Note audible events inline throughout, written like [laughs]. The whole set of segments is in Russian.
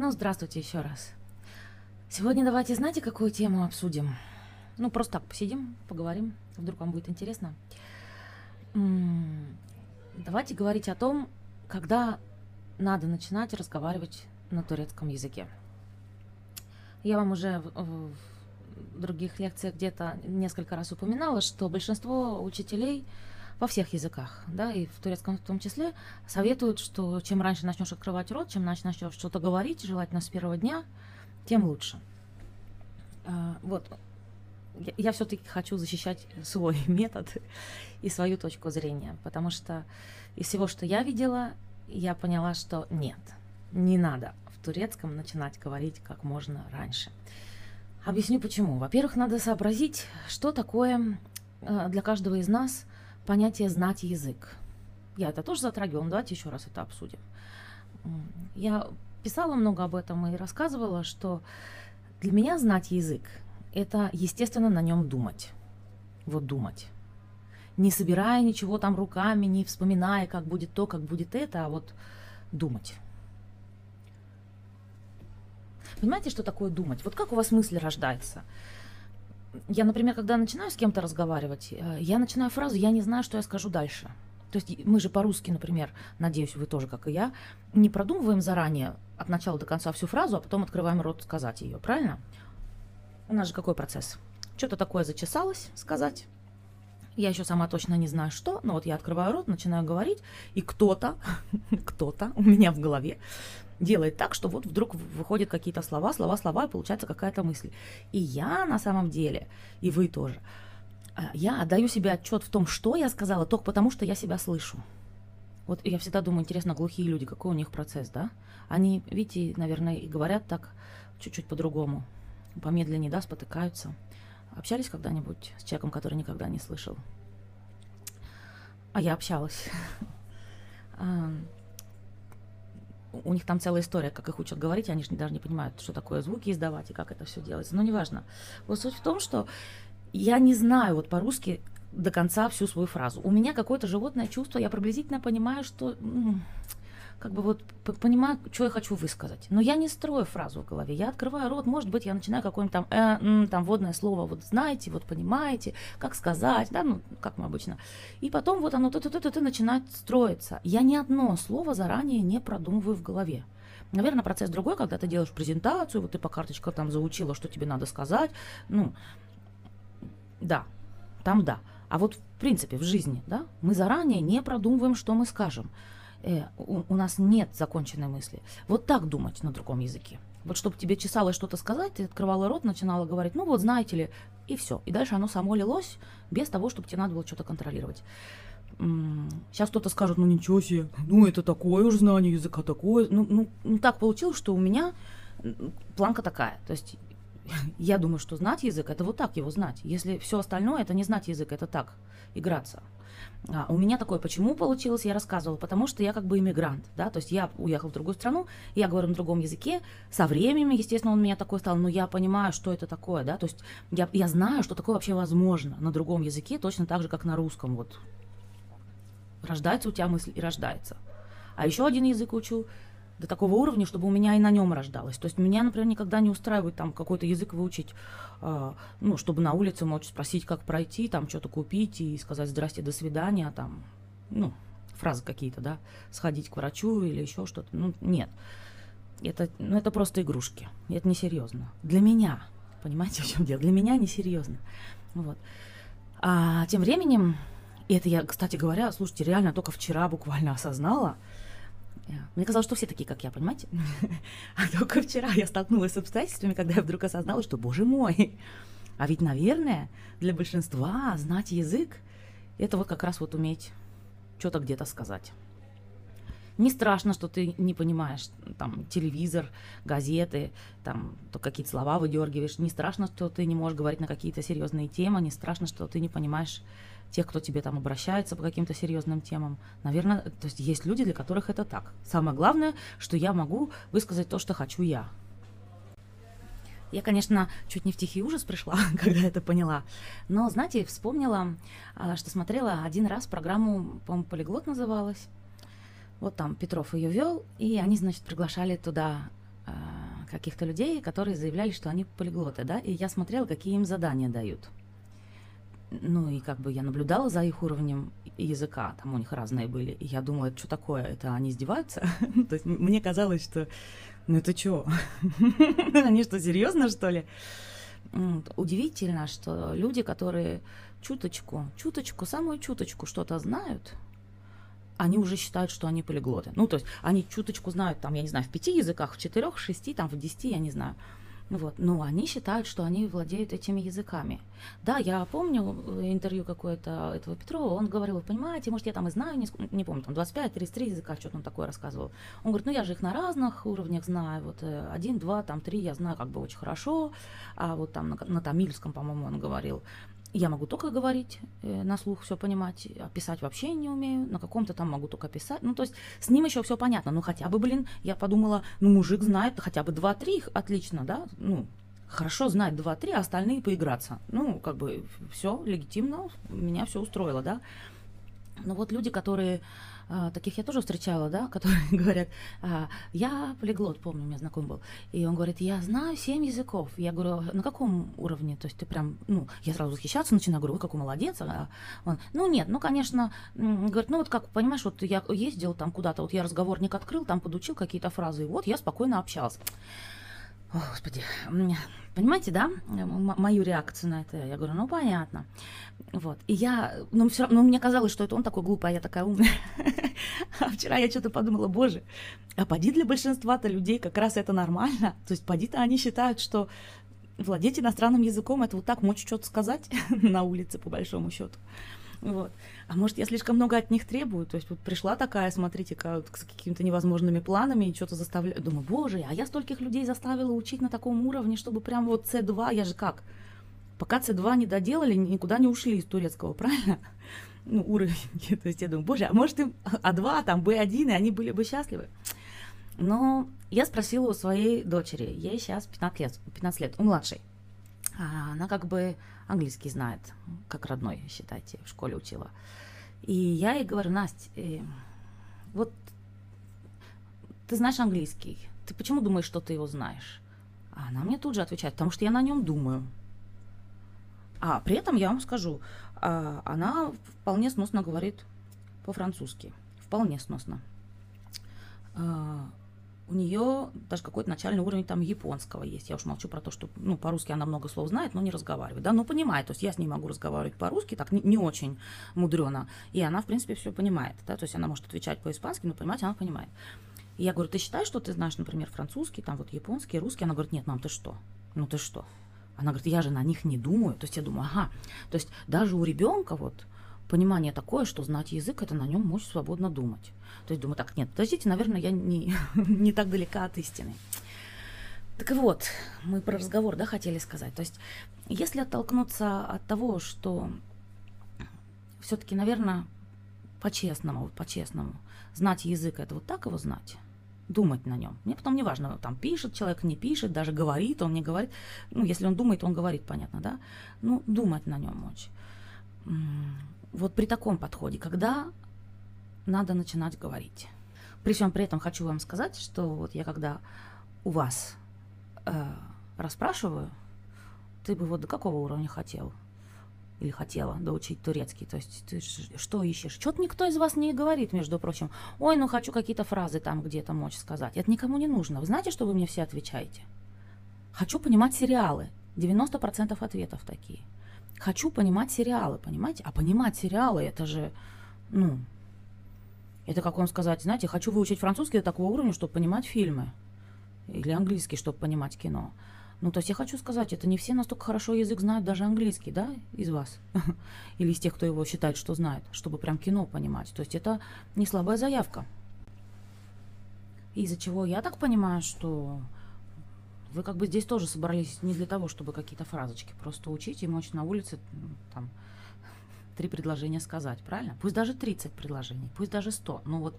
Ну, здравствуйте еще раз. Сегодня давайте, знаете, какую тему обсудим? Ну, просто так посидим, поговорим, вдруг вам будет интересно. Давайте говорить о том, когда надо начинать разговаривать на турецком языке. Я вам уже в, в других лекциях где-то несколько раз упоминала, что большинство учителей во всех языках, да, и в турецком в том числе, советуют, что чем раньше начнешь открывать рот, чем начнешь что-то говорить, желательно с первого дня, тем лучше. А, вот. Я, я все-таки хочу защищать свой [laughs] метод и свою точку зрения, потому что из всего, что я видела, я поняла, что нет, не надо в турецком начинать говорить как можно раньше. Объясню почему. Во-первых, надо сообразить, что такое э, для каждого из нас понятие «знать язык». Я это тоже затрагивала, давайте еще раз это обсудим. Я писала много об этом и рассказывала, что для меня знать язык – это, естественно, на нем думать. Вот думать. Не собирая ничего там руками, не вспоминая, как будет то, как будет это, а вот думать. Понимаете, что такое думать? Вот как у вас мысль рождается? Я, например, когда начинаю с кем-то разговаривать, э, я начинаю фразу, я не знаю, что я скажу дальше. То есть мы же по-русски, например, надеюсь, вы тоже, как и я, не продумываем заранее от начала до конца всю фразу, а потом открываем рот сказать ее, правильно? У нас же какой процесс? Что-то такое зачесалось сказать. Я еще сама точно не знаю что, но вот я открываю рот, начинаю говорить, и кто-то, [laughs] кто-то у меня в голове делает так, что вот вдруг выходят какие-то слова, слова, слова, и получается какая-то мысль. И я на самом деле, и вы тоже, а, я отдаю себе отчет в том, что я сказала, только потому, что я себя слышу. Вот я всегда думаю, интересно, глухие люди, какой у них процесс, да? Они, видите, наверное, и говорят так чуть-чуть по-другому, помедленнее, да, спотыкаются. Общались когда-нибудь с человеком, который никогда не слышал? А я общалась. [laughs] у них там целая история, как их учат говорить, они же даже не понимают, что такое звуки издавать и как это все делается. Но неважно. Вот суть в том, что я не знаю вот по-русски до конца всю свою фразу. У меня какое-то животное чувство, я приблизительно понимаю, что как бы вот понимаю, что я хочу высказать. Но я не строю фразу в голове. Я открываю рот, может быть, я начинаю какое-нибудь там, э, м, там водное слово, вот знаете, вот понимаете, как сказать, да, ну, как мы обычно. И потом вот оно ты-ты-ты-ты начинает строиться. Я ни одно слово заранее не продумываю в голове. Наверное, процесс другой, когда ты делаешь презентацию, вот ты по карточкам там заучила, что тебе надо сказать. Ну, да, там да. А вот в принципе в жизни, да, мы заранее не продумываем, что мы скажем э, у, у нас нет законченной мысли. Вот так думать на другом языке. Вот чтобы тебе чесалось что-то сказать, ты открывала рот, начинала говорить, ну вот знаете ли, и все. И дальше оно само лилось, без того, чтобы тебе надо было что-то контролировать. Сейчас кто-то скажет, ну ничего себе, ну это такое уж знание языка, такое. Ну, ну, ну так получилось, что у меня планка такая. То есть я думаю, что знать язык это вот так его знать. Если все остальное это не знать язык, это так играться. А, у меня такое, почему получилось, я рассказывала, потому что я как бы иммигрант, да, то есть я уехала в другую страну, я говорю на другом языке, со временем, естественно, он меня такой стал, но я понимаю, что это такое, да, то есть я, я знаю, что такое вообще возможно на другом языке, точно так же, как на русском, вот. Рождается у тебя мысль и рождается. А еще один язык учу, до такого уровня, чтобы у меня и на нем рождалось. То есть меня, например, никогда не устраивает там какой-то язык выучить, э, ну, чтобы на улице мочь спросить, как пройти, там что-то купить и сказать «здрасте, до свидания», там, ну, фразы какие-то, да, сходить к врачу или еще что-то. Ну, нет. Это, ну, это просто игрушки. Это несерьезно. Для меня, понимаете, [laughs] в чем дело? Для меня несерьезно. Вот. А тем временем, и это я, кстати говоря, слушайте, реально только вчера буквально осознала, мне казалось, что все такие, как я, понимаете? [laughs] А только вчера я столкнулась с обстоятельствами, когда я вдруг осознала, что, боже мой, а ведь, наверное, для большинства знать язык – это вот как раз вот уметь что-то где-то сказать. Не страшно, что ты не понимаешь там телевизор, газеты, там то какие-то слова выдергиваешь. Не страшно, что ты не можешь говорить на какие-то серьезные темы. Не страшно, что ты не понимаешь тех, кто тебе там обращается по каким-то серьезным темам. Наверное, то есть есть люди, для которых это так. Самое главное, что я могу высказать то, что хочу я. Я, конечно, чуть не в тихий ужас пришла, [laughs] когда это поняла. Но, знаете, вспомнила, а, что смотрела один раз программу, по-моему, «Полиглот» называлась. Вот там Петров ее вел, и они, значит, приглашали туда а, каких-то людей, которые заявляли, что они полиглоты, да, и я смотрела, какие им задания дают. Ну и как бы я наблюдала за их уровнем языка, там у них разные были, и я думала, это что такое, это они издеваются? [laughs] То есть мне казалось, что ну это что, [laughs] они что, серьезно что ли? Удивительно, что люди, которые чуточку, чуточку, самую чуточку что-то знают, они уже считают, что они полиглоты. Ну, то есть они чуточку знают, там, я не знаю, в пяти языках, в четырех, в шести, там, в десяти, я не знаю. Вот. Но они считают, что они владеют этими языками. Да, я помню э, интервью какое-то этого Петрова, он говорил, понимаете, может, я там и знаю, не, не помню, там 25-33 языка, что-то он такое рассказывал. Он говорит, ну я же их на разных уровнях знаю, вот э, один, два, там три я знаю как бы очень хорошо, а вот там на, на тамильском, по-моему, он говорил, я могу только говорить, э, на слух все понимать, а писать вообще не умею, на каком-то там могу только писать. Ну, то есть с ним еще все понятно. Ну, хотя бы, блин, я подумала, ну, мужик знает хотя бы 2-3, отлично, да, ну, хорошо знать 2-3, а остальные поиграться. Ну, как бы все легитимно, меня все устроило, да. Но вот люди, которые таких я тоже встречала, да, [laughs] которые говорят, а, я полиглот, помню, у меня знакомый был, и он говорит, я знаю семь языков. Я говорю, на каком уровне? То есть ты прям, ну, я сразу восхищаться начинаю, говорю, какой молодец. А он, ну, нет, ну, конечно, говорит, ну, вот как, понимаешь, вот я ездил там куда-то, вот я разговорник открыл, там подучил какие-то фразы, и вот я спокойно общался. О, Господи, понимаете, да, мою реакцию на это? Я говорю, ну, понятно. Вот. И я, ну, все равно, ну, мне казалось, что это он такой глупый, а я такая умная. [laughs] А вчера я что-то подумала, боже, а поди для большинства-то людей как раз это нормально. То есть поди-то они считают, что владеть иностранным языком это вот так мочь что-то сказать [laughs] на улице, по большому счету. Вот. А может, я слишком много от них требую? То есть вот пришла такая, смотрите, как, с какими-то невозможными планами и что-то заставляю. Думаю, боже, а я стольких людей заставила учить на таком уровне, чтобы прям вот C2, я же как? Пока C2 не доделали, никуда не ушли из турецкого, [laughs] правильно? Ну, уровень. [laughs] То есть я думаю, боже, а может им А2, там B1, и они были бы счастливы? Но я спросила у своей дочери, ей сейчас 15 лет, 15 лет, у младшей. А она как бы английский знает, как родной, считайте, в школе учила. И я ей говорю, Настя, э, вот ты знаешь английский, ты почему думаешь, что ты его знаешь? А она мне тут же отвечает, потому что я на нем думаю. А при этом я вам скажу, а, она вполне сносно говорит по-французски. Вполне сносно. У нее даже какой-то начальный уровень там японского есть. Я уж молчу про то, что ну, по-русски она много слов знает, но не разговаривает. Да, но понимает. То есть я с ней могу разговаривать по-русски, так не, не очень мудрено. И она, в принципе, все понимает. Да? То есть она может отвечать по-испански, но понимать она понимает. И я говорю, ты считаешь, что ты знаешь, например, французский, там вот японский, русский? Она говорит, нет, мам, ты что? Ну ты что? Она говорит, я же на них не думаю. То есть я думаю, ага. То есть даже у ребенка вот понимание такое, что знать язык, это на нем мочь свободно думать. То есть думаю, так, нет, подождите, наверное, я не, [laughs] не так далека от истины. Так вот, мы про разговор, да, хотели сказать. То есть, если оттолкнуться от того, что все-таки, наверное, по-честному, по-честному, знать язык, это вот так его знать, думать на нем. Мне потом не важно, там пишет человек, не пишет, даже говорит, он не говорит. Ну, если он думает, он говорит, понятно, да? Ну, думать на нем очень. Вот при таком подходе, когда надо начинать говорить. При всем при этом хочу вам сказать, что вот я когда у вас э, расспрашиваю, ты бы вот до какого уровня хотел? или хотела доучить турецкий. То есть ты что ищешь? Что-то никто из вас не говорит, между прочим. Ой, ну хочу какие-то фразы там где-то мочь сказать. Это никому не нужно. Вы знаете, что вы мне все отвечаете? Хочу понимать сериалы. 90% ответов такие. Хочу понимать сериалы, понимаете? А понимать сериалы, это же, ну, это как вам сказать, знаете, хочу выучить французский до такого уровня, чтобы понимать фильмы. Или английский, чтобы понимать кино. Ну, то есть я хочу сказать, это не все настолько хорошо язык знают, даже английский, да, из вас? [laughs] Или из тех, кто его считает, что знает, чтобы прям кино понимать. То есть это не слабая заявка. Из-за чего я так понимаю, что вы как бы здесь тоже собрались не для того, чтобы какие-то фразочки просто учить и мочь на улице там [laughs] три предложения сказать, правильно? Пусть даже 30 предложений, пусть даже 100, но вот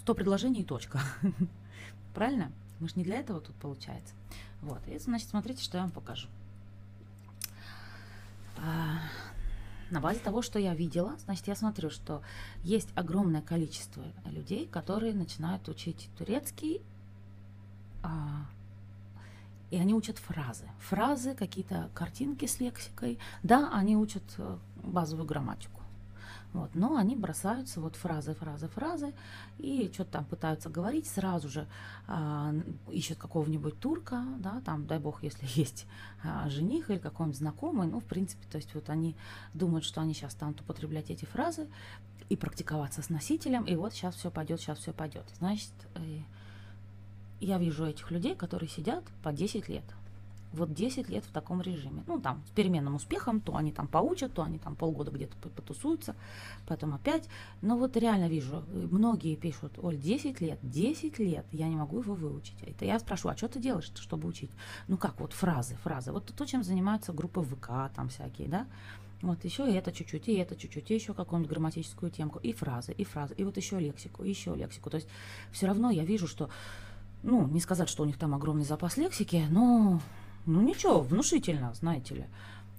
100 предложений и точка. [laughs] Правильно? Мы же не для этого тут получается. Вот, и значит, смотрите, что я вам покажу. А, на базе того, что я видела, значит, я смотрю, что есть огромное количество людей, которые начинают учить турецкий, а, и они учат фразы. Фразы, какие-то картинки с лексикой. Да, они учат э, базовую грамматику. Вот, но они бросаются вот фразы, фразы, фразы, и что-то там пытаются говорить, сразу же а, ищут какого-нибудь турка, да, там, дай бог, если [laughs] есть а, жених или какой-нибудь знакомый, ну, в принципе, то есть вот они думают, что они сейчас станут употреблять эти фразы и практиковаться с носителем, и вот сейчас все пойдет, сейчас все пойдет. Значит, э, я вижу этих людей, которые сидят по 10 лет, вот 10 лет в таком режиме. Ну, там, с переменным успехом, то они там поучат, то они там полгода где-то потусуются, потом опять. Но вот реально вижу, многие пишут, Оль, 10 лет, 10 лет, я не могу его выучить. Это я спрашиваю, а что ты делаешь, чтобы учить? Ну, как вот фразы, фразы. Вот то, чем занимаются группы ВК там всякие, да? Вот еще и это чуть-чуть, и это чуть-чуть, и еще какую-нибудь грамматическую темку, и фразы, и фразы, и вот еще лексику, и еще лексику. То есть все равно я вижу, что, ну, не сказать, что у них там огромный запас лексики, но ну ничего, внушительно, знаете ли.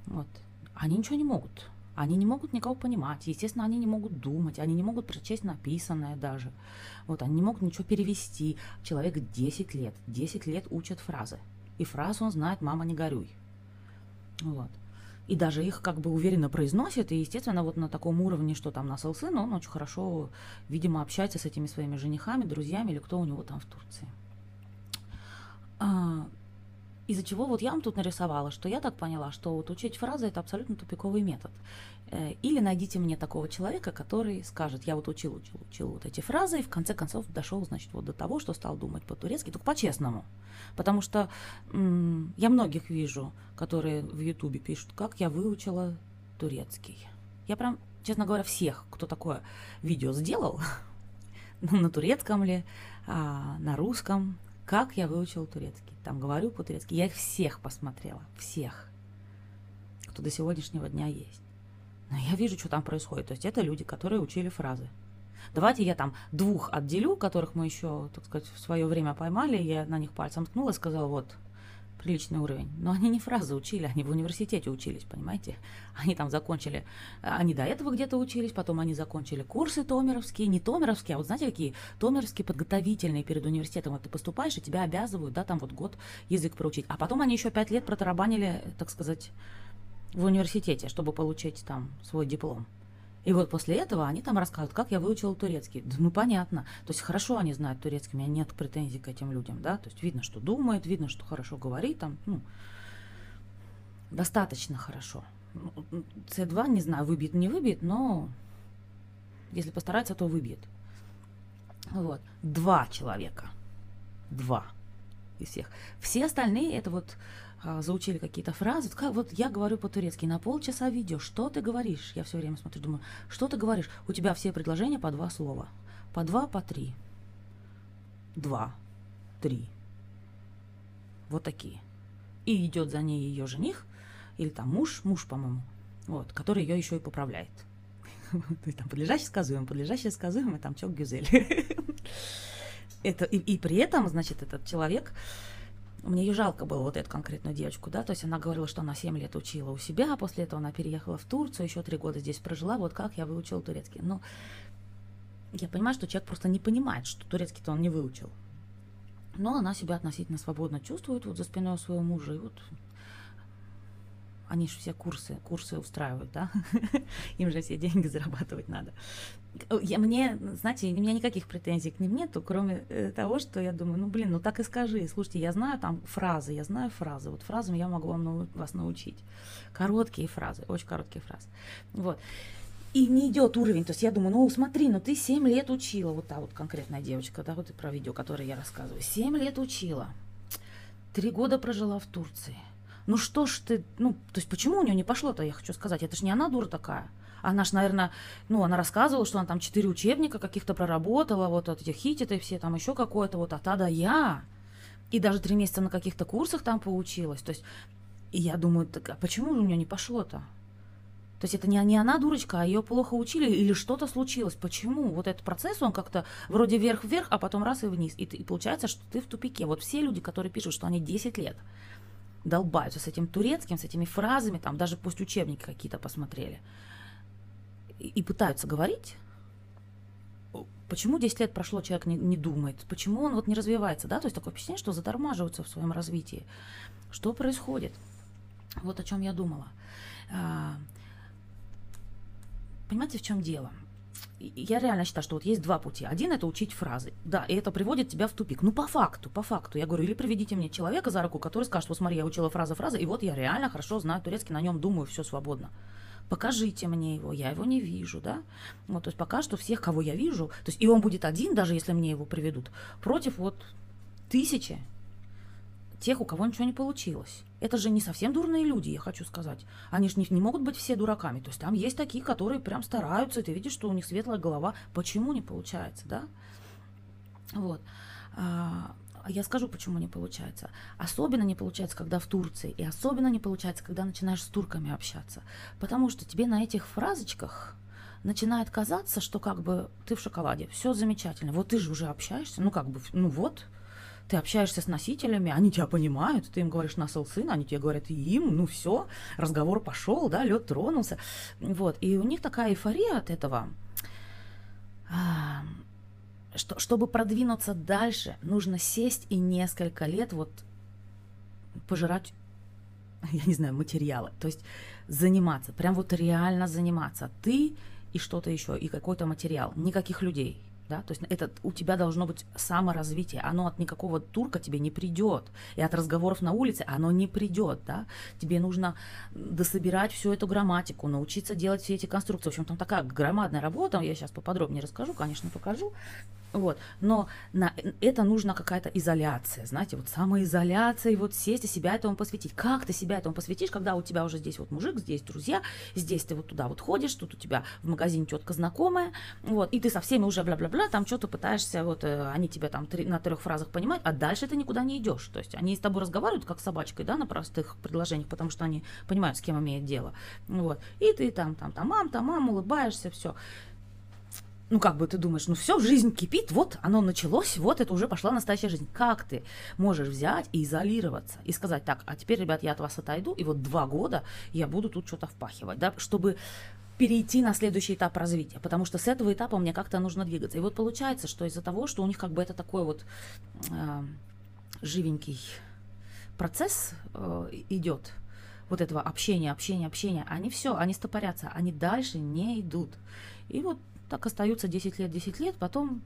Вот. Они ничего не могут. Они не могут никого понимать. Естественно, они не могут думать, они не могут прочесть написанное даже. Вот, они не могут ничего перевести. Человек 10 лет, 10 лет учат фразы. И фразу он знает «мама, не горюй». Вот. И даже их как бы уверенно произносит, и, естественно, вот на таком уровне, что там на сын, он очень хорошо, видимо, общается с этими своими женихами, друзьями или кто у него там в Турции. А, из-за чего вот я вам тут нарисовала, что я так поняла, что вот учить фразы это абсолютно тупиковый метод. Э, или найдите мне такого человека, который скажет, я вот учил, учил, учил вот эти фразы, и в конце концов дошел, значит, вот до того, что стал думать по-турецки, только по-честному. Потому что я многих вижу, которые в Ютубе пишут, как я выучила турецкий. Я прям, честно говоря, всех, кто такое видео сделал, [laughs] на турецком ли, а, на русском, как я выучила турецкий там говорю по-турецки. Я их всех посмотрела, всех, кто до сегодняшнего дня есть. Но я вижу, что там происходит. То есть это люди, которые учили фразы. Давайте я там двух отделю, которых мы еще, так сказать, в свое время поймали. Я на них пальцем ткнула и сказала, вот, приличный уровень. Но они не фразы учили, они в университете учились, понимаете? Они там закончили, они до этого где-то учились, потом они закончили курсы томеровские, не томеровские, а вот знаете, какие томеровские подготовительные перед университетом. Вот ты поступаешь, и тебя обязывают, да, там вот год язык проучить. А потом они еще пять лет протарабанили, так сказать, в университете, чтобы получить там свой диплом. И вот после этого они там рассказывают, как я выучила турецкий. Да, ну, понятно. То есть хорошо они знают турецкий, у меня нет претензий к этим людям, да. То есть видно, что думает, видно, что хорошо говорит, там, ну, достаточно хорошо. С2, не знаю, выбьет, не выбьет, но если постараться, то выбьет. Вот. Два человека. Два из всех. Все остальные это вот а, заучили какие-то фразы. Как, вот я говорю по-турецки на полчаса видео. Что ты говоришь? Я все время смотрю, думаю, что ты говоришь? У тебя все предложения по два слова. По два, по три. Два, три. Вот такие. И идет за ней ее жених, или там муж, муж, по-моему, вот, который ее еще и поправляет. [laughs] Там подлежащий сказуем, подлежащий сказуем, и там чок гюзель. [laughs] Это, и, и при этом, значит, этот человек, мне ее жалко было, вот эту конкретную девочку, да, то есть она говорила, что она 7 лет учила у себя, а после этого она переехала в Турцию, еще 3 года здесь прожила, вот как я выучила турецкий. Но я понимаю, что человек просто не понимает, что турецкий-то он не выучил. Но она себя относительно свободно чувствует вот за спиной своего мужа, и вот они же все курсы, курсы устраивают, да? [laughs] Им же все деньги зарабатывать надо. Я, мне, знаете, у меня никаких претензий к ним нету, кроме э, того, что я думаю, ну, блин, ну так и скажи. Слушайте, я знаю там фразы, я знаю фразы. Вот фразам я могу вам вас научить. Короткие фразы, очень короткие фразы. Вот. И не идет уровень. То есть я думаю, ну смотри, ну ты 7 лет учила. Вот та вот конкретная девочка, да, вот и про видео, которое я рассказываю. 7 лет учила. Три года прожила в Турции ну что ж ты, ну, то есть почему у нее не пошло-то, я хочу сказать, это ж не она дура такая. Она ж, наверное, ну, она рассказывала, что она там четыре учебника каких-то проработала, вот от этих хититы все, там еще какое-то, вот, а та да я. И даже три месяца на каких-то курсах там поучилась. То есть, и я думаю, так, а почему у нее не пошло-то? То есть это не, не она дурочка, а ее плохо учили или что-то случилось. Почему? Вот этот процесс, он как-то вроде вверх-вверх, а потом раз и вниз. И, и получается, что ты в тупике. Вот все люди, которые пишут, что они 10 лет долбаются с этим турецким, с этими фразами, там даже пусть учебники какие-то посмотрели, и, пытаются говорить, почему 10 лет прошло, человек не, не думает, почему он вот не развивается, да, то есть такое впечатление, что затормаживаются в своем развитии. Что происходит? Вот о чем я думала. А, понимаете, в чем дело? Я реально считаю, что вот есть два пути. Один это учить фразы. Да, и это приводит тебя в тупик. Ну, по факту, по факту. Я говорю, или приведите мне человека за руку, который скажет, вот смотри, я учила фразы, фразы, и вот я реально хорошо знаю турецкий, на нем думаю, все свободно. Покажите мне его, я его не вижу, да? Вот, то есть пока что всех, кого я вижу, то есть и он будет один, даже если мне его приведут, против вот тысячи тех, у кого ничего не получилось. Это же не совсем дурные люди, я хочу сказать. Они же не, не могут быть все дураками. То есть там есть такие, которые прям стараются, и ты видишь, что у них светлая голова. Почему не получается, да? Вот. А, я скажу, почему не получается. Особенно не получается, когда в Турции, и особенно не получается, когда начинаешь с турками общаться. Потому что тебе на этих фразочках начинает казаться, что как бы ты в шоколаде, все замечательно. Вот ты же уже общаешься, ну как бы, ну вот, ты общаешься с носителями, они тебя понимают, ты им говоришь насыл сын, они тебе говорят им, ну все, разговор пошел, да, лед тронулся. Вот, и у них такая эйфория от этого. А, что, чтобы продвинуться дальше, нужно сесть и несколько лет вот пожирать, я не знаю, материалы. То есть заниматься, прям вот реально заниматься. Ты и что-то еще, и какой-то материал. Никаких людей да, то есть это у тебя должно быть саморазвитие, оно от никакого турка тебе не придет, и от разговоров на улице оно не придет, да, тебе нужно дособирать всю эту грамматику, научиться делать все эти конструкции, в общем, там такая громадная работа, я сейчас поподробнее расскажу, конечно, покажу, вот. Но на это нужна какая-то изоляция, знаете, вот самоизоляция, и вот сесть и себя этому посвятить. Как ты себя этому посвятишь, когда у тебя уже здесь вот мужик, здесь друзья, здесь ты вот туда вот ходишь, тут у тебя в магазине тетка знакомая, вот, и ты со всеми уже бла-бла-бла, там что-то пытаешься, вот, э, они тебя там три, на трех фразах понимают, а дальше ты никуда не идешь. То есть они с тобой разговаривают как с собачкой, да, на простых предложениях, потому что они понимают, с кем имеют дело. Вот. И ты там, там, там, мам, там, мам, улыбаешься, все ну, как бы ты думаешь, ну все, жизнь кипит, вот оно началось, вот это уже пошла настоящая жизнь. Как ты можешь взять и изолироваться и сказать, так, а теперь, ребят, я от вас отойду, и вот два года я буду тут что-то впахивать, да, чтобы перейти на следующий этап развития, потому что с этого этапа мне как-то нужно двигаться. И вот получается, что из-за того, что у них как бы это такой вот э, живенький процесс э, идет, вот этого общения, общения, общения, они все, они стопорятся, они дальше не идут. И вот так остаются 10 лет, 10 лет, потом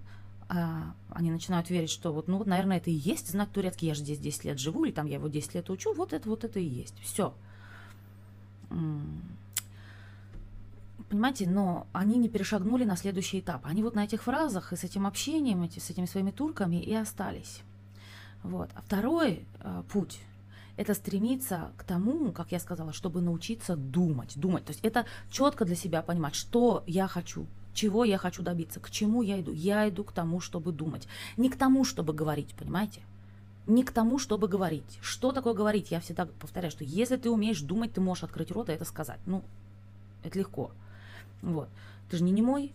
а, они начинают верить, что вот, ну вот, наверное, это и есть знак турецкий, я же здесь 10 лет живу, или там я его 10 лет учу, вот это, вот это и есть. Все. Понимаете, но они не перешагнули на следующий этап. Они вот на этих фразах и с этим общением, эти, с этими своими турками и остались. Вот. А второй э, путь это стремиться к тому, как я сказала, чтобы научиться думать, думать. То есть это четко для себя понимать, что я хочу, чего я хочу добиться, к чему я иду. Я иду к тому, чтобы думать. Не к тому, чтобы говорить, понимаете? Не к тому, чтобы говорить. Что такое говорить? Я всегда повторяю, что если ты умеешь думать, ты можешь открыть рот и это сказать. Ну, это легко. Вот. Ты же не немой.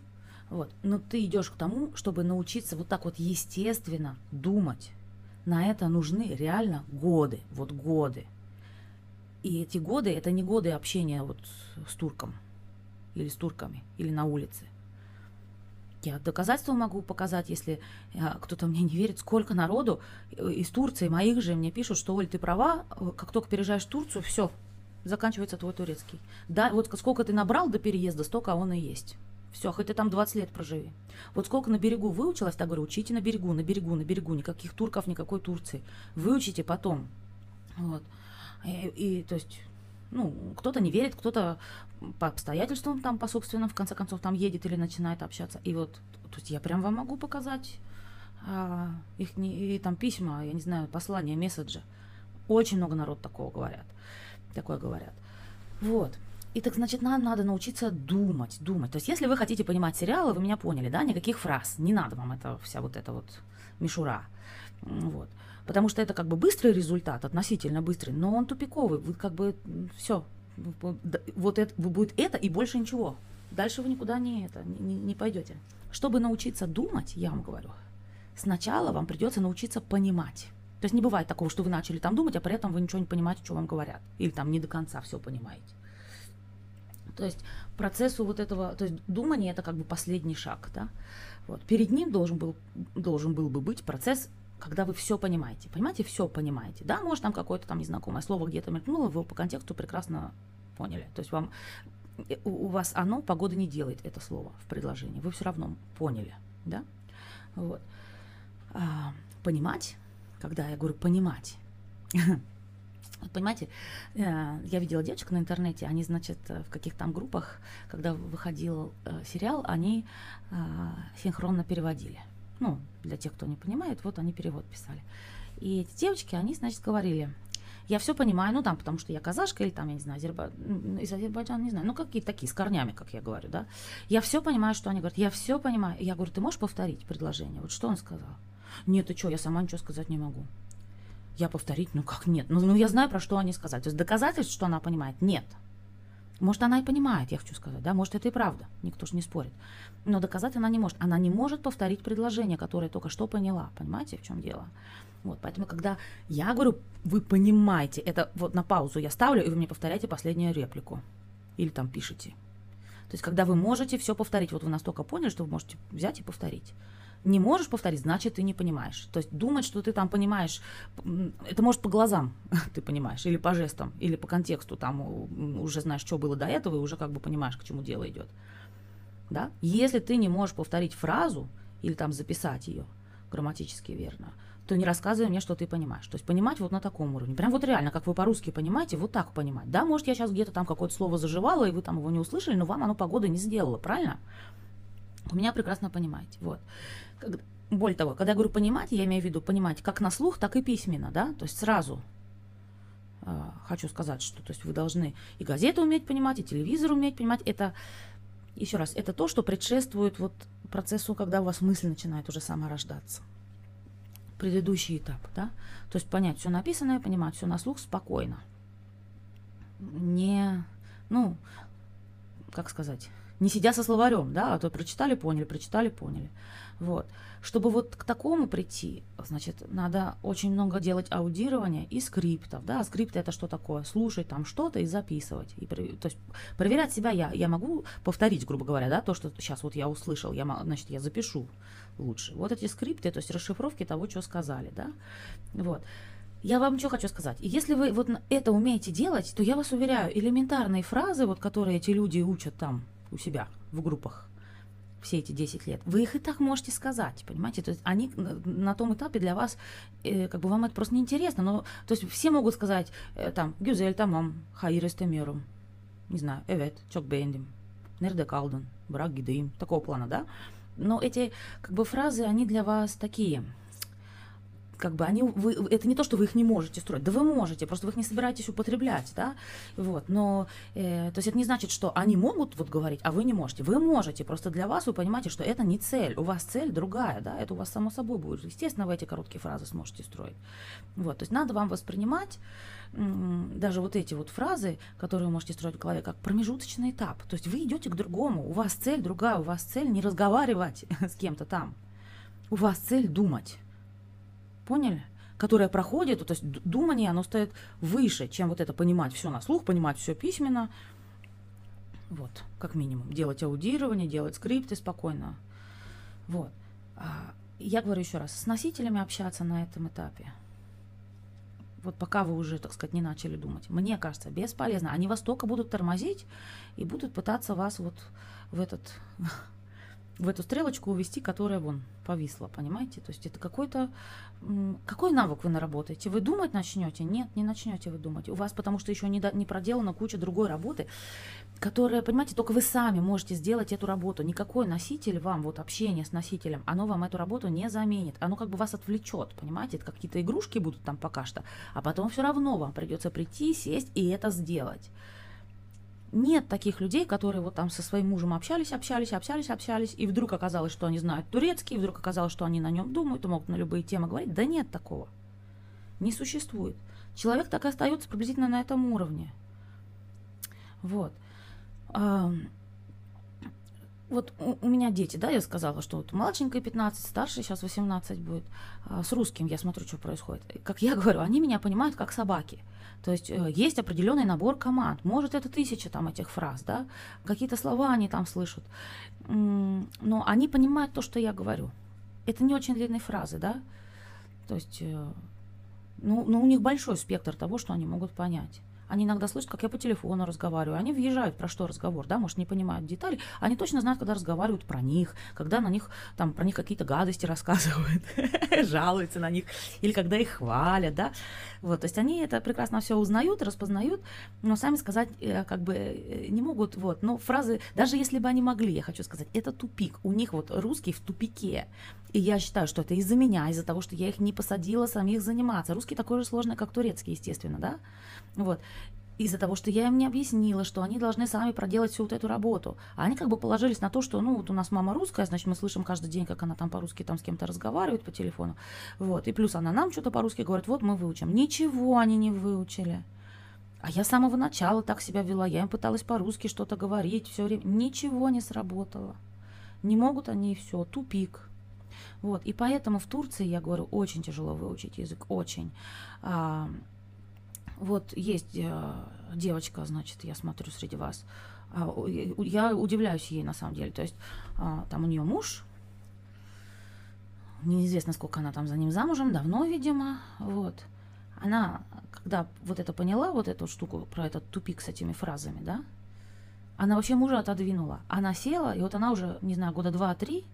Вот. Но ты идешь к тому, чтобы научиться вот так вот естественно думать. На это нужны реально годы. Вот годы. И эти годы, это не годы общения вот с турком или с турками, или на улице. Я доказательства могу показать, если э, кто-то мне не верит, сколько народу э, из Турции, моих же, мне пишут, что, Оль, ты права, э, как только переезжаешь в Турцию, все, заканчивается твой турецкий. Да, вот сколько ты набрал до переезда, столько он и есть. Все, хоть ты там 20 лет проживи. Вот сколько на берегу выучилась, так говорю, учите на берегу, на берегу, на берегу, никаких турков, никакой Турции. Выучите потом. Вот. И, и то есть ну, кто-то не верит, кто-то по обстоятельствам там, по собственным, в конце концов, там едет или начинает общаться. И вот, то есть я прям вам могу показать а, их не, и там письма, я не знаю, послания, месседжи. Очень много народ такого говорят. Такое говорят. Вот. И так, значит, нам надо научиться думать, думать. То есть, если вы хотите понимать сериалы, вы меня поняли, да, никаких фраз. Не надо вам это вся вот эта вот мишура. Вот потому что это как бы быстрый результат, относительно быстрый, но он тупиковый. Вы как бы все, вот это будет это и больше ничего. Дальше вы никуда не это не, не пойдете. Чтобы научиться думать, я вам говорю, сначала вам придется научиться понимать. То есть не бывает такого, что вы начали там думать, а при этом вы ничего не понимаете, что вам говорят. Или там не до конца все понимаете. То есть процессу вот этого, то есть думание это как бы последний шаг, да. Вот. Перед ним должен был, должен был бы быть процесс когда вы все понимаете. Понимаете, все понимаете. Да, может, там какое-то там незнакомое слово где-то мелькнуло, вы по контексту прекрасно поняли. То есть вам э, у вас оно погода не делает это слово в предложении. Вы все равно поняли, да? Вот. А, понимать, когда я говорю понимать, [laughs] Вот понимаете, э, я видела девочек на интернете, они, значит, в каких-то там группах, когда выходил э, сериал, они синхронно переводили. Ну, для тех, кто не понимает, вот они перевод писали. И эти девочки, они, значит, говорили, я все понимаю, ну там, потому что я казашка или там, я не знаю, Азерба... из Азербайджана, не знаю, ну какие-то такие, с корнями, как я говорю, да. Я все понимаю, что они говорят, я все понимаю. Я говорю, ты можешь повторить предложение? Вот что он сказал? Нет, ты что, я сама ничего сказать не могу. Я повторить, ну как нет? Ну, ну я знаю, про что они сказали. То есть доказательств, что она понимает, нет. Может, она и понимает, я хочу сказать, да, может, это и правда, никто же не спорит. Но доказать она не может. Она не может повторить предложение, которое только что поняла. Понимаете, в чем дело? Вот, поэтому, когда я говорю, вы понимаете, это вот на паузу я ставлю, и вы мне повторяете последнюю реплику. Или там пишите. То есть, когда вы можете все повторить, вот вы настолько поняли, что вы можете взять и повторить не можешь повторить, значит, ты не понимаешь. То есть думать, что ты там понимаешь, это может по глазам [laughs] ты понимаешь, или по жестам, или по контексту, там уже знаешь, что было до этого, и уже как бы понимаешь, к чему дело идет. Да? Если ты не можешь повторить фразу или там записать ее грамматически верно, то не рассказывай мне, что ты понимаешь. То есть понимать вот на таком уровне. Прям вот реально, как вы по-русски понимаете, вот так понимать. Да, может, я сейчас где-то там какое-то слово заживала, и вы там его не услышали, но вам оно погоды не сделало, правильно? У меня прекрасно понимаете. Вот. Более того, когда я говорю понимать, я имею в виду понимать как на слух, так и письменно, да, то есть сразу э, хочу сказать, что то есть вы должны и газету уметь понимать, и телевизор уметь понимать. Это, еще раз, это то, что предшествует вот процессу, когда у вас мысль начинает уже сама рождаться. Предыдущий этап, да, то есть понять все написанное, понимать все на слух спокойно. Не, ну, как сказать, не сидя со словарем, да, а то прочитали, поняли, прочитали, поняли. Вот. Чтобы вот к такому прийти, значит, надо очень много делать аудирования и скриптов, да, а скрипты это что такое? Слушать там что-то и записывать. И, то есть проверять себя я, я могу повторить, грубо говоря, да, то, что сейчас вот я услышал, я, значит, я запишу лучше. Вот эти скрипты, то есть расшифровки того, что сказали, да, вот. Я вам что хочу сказать. Если вы вот это умеете делать, то я вас уверяю, элементарные фразы, вот которые эти люди учат там у себя в группах все эти 10 лет, вы их и так можете сказать, понимаете? То есть они на том этапе для вас, э, как бы вам это просто неинтересно, но, то есть все могут сказать, э, там, Гюзель тамам, хайр эстемерум, не знаю, эвет, чок бендим, нерде калден, брак гидеим, такого плана, да? Но эти, как бы, фразы, они для вас такие, как бы они, вы, это не то, что вы их не можете строить, да вы можете, просто вы их не собираетесь употреблять, да, вот, но, э, то есть это не значит, что они могут вот говорить, а вы не можете, вы можете, просто для вас вы понимаете, что это не цель, у вас цель другая, да, это у вас само собой будет, естественно, вы эти короткие фразы сможете строить, вот, то есть надо вам воспринимать даже вот эти вот фразы, которые вы можете строить в голове, как промежуточный этап, то есть вы идете к другому, у вас цель другая, у вас цель не разговаривать [laughs] с кем-то там, у вас цель думать, Поняли? Которая проходит, то есть думание, оно стоит выше, чем вот это понимать все на слух, понимать все письменно. Вот, как минимум. Делать аудирование, делать скрипты спокойно. Вот. А, я говорю еще раз, с носителями общаться на этом этапе. Вот пока вы уже, так сказать, не начали думать. Мне кажется, бесполезно. Они вас только будут тормозить и будут пытаться вас вот в этот [laughs] в эту стрелочку увести, которая вон повисла, понимаете? То есть это какой-то... Какой навык вы наработаете? Вы думать начнете? Нет, не начнете вы думать. У вас потому что еще не, до, не проделана куча другой работы, которая, понимаете, только вы сами можете сделать эту работу. Никакой носитель вам, вот общение с носителем, оно вам эту работу не заменит. Оно как бы вас отвлечет, понимаете? Это какие-то игрушки будут там пока что, а потом все равно вам придется прийти, сесть и это сделать нет таких людей, которые вот там со своим мужем общались, общались, общались, общались, и вдруг оказалось, что они знают турецкий, и вдруг оказалось, что они на нем думают и могут на любые темы говорить. Да нет такого. Не существует. Человек так и остается приблизительно на этом уровне. Вот. Вот у, меня дети, да, я сказала, что вот младшенькая 15, старшая сейчас 18 будет. А с русским я смотрю, что происходит. Как я [laughs] говорю, они меня понимают как собаки. То есть э, есть определенный набор команд. Может, это тысяча там этих фраз, да, какие-то слова они там слышат. Но они понимают то, что я говорю. Это не очень длинные фразы, да. То есть, э, ну, ну, у них большой спектр того, что они могут понять. Они иногда слышат, как я по телефону разговариваю. Они въезжают, про что разговор, да, может, не понимают детали. Они точно знают, когда разговаривают про них, когда на них, там, про них какие-то гадости [laughs] рассказывают, [laughs] жалуются на них, или когда их хвалят, да. Вот, то есть они это прекрасно все узнают, распознают, но сами сказать э, как бы э, не могут, вот. Но фразы, даже если бы они могли, я хочу сказать, это тупик. У них вот русский в тупике. И я считаю, что это из-за меня, из-за того, что я их не посадила самих заниматься. Русский такой же сложный, как турецкий, естественно, да? Вот. Из-за того, что я им не объяснила, что они должны сами проделать всю вот эту работу. А они как бы положились на то, что, ну, вот у нас мама русская, значит, мы слышим каждый день, как она там по-русски там с кем-то разговаривает по телефону. Вот. И плюс она нам что-то по-русски говорит, вот мы выучим. Ничего они не выучили. А я с самого начала так себя вела. Я им пыталась по-русски что-то говорить все время. Ничего не сработало. Не могут они и все. Тупик. Вот. И поэтому в Турции, я говорю, очень тяжело выучить язык. Очень. Вот есть э, девочка, значит, я смотрю среди вас. А, я удивляюсь ей на самом деле. То есть а, там у нее муж, неизвестно, сколько она там за ним замужем, давно, видимо, вот. Она, когда вот это поняла, вот эту штуку про этот тупик с этими фразами, да, она вообще мужа отодвинула. Она села, и вот она уже, не знаю, года два-три,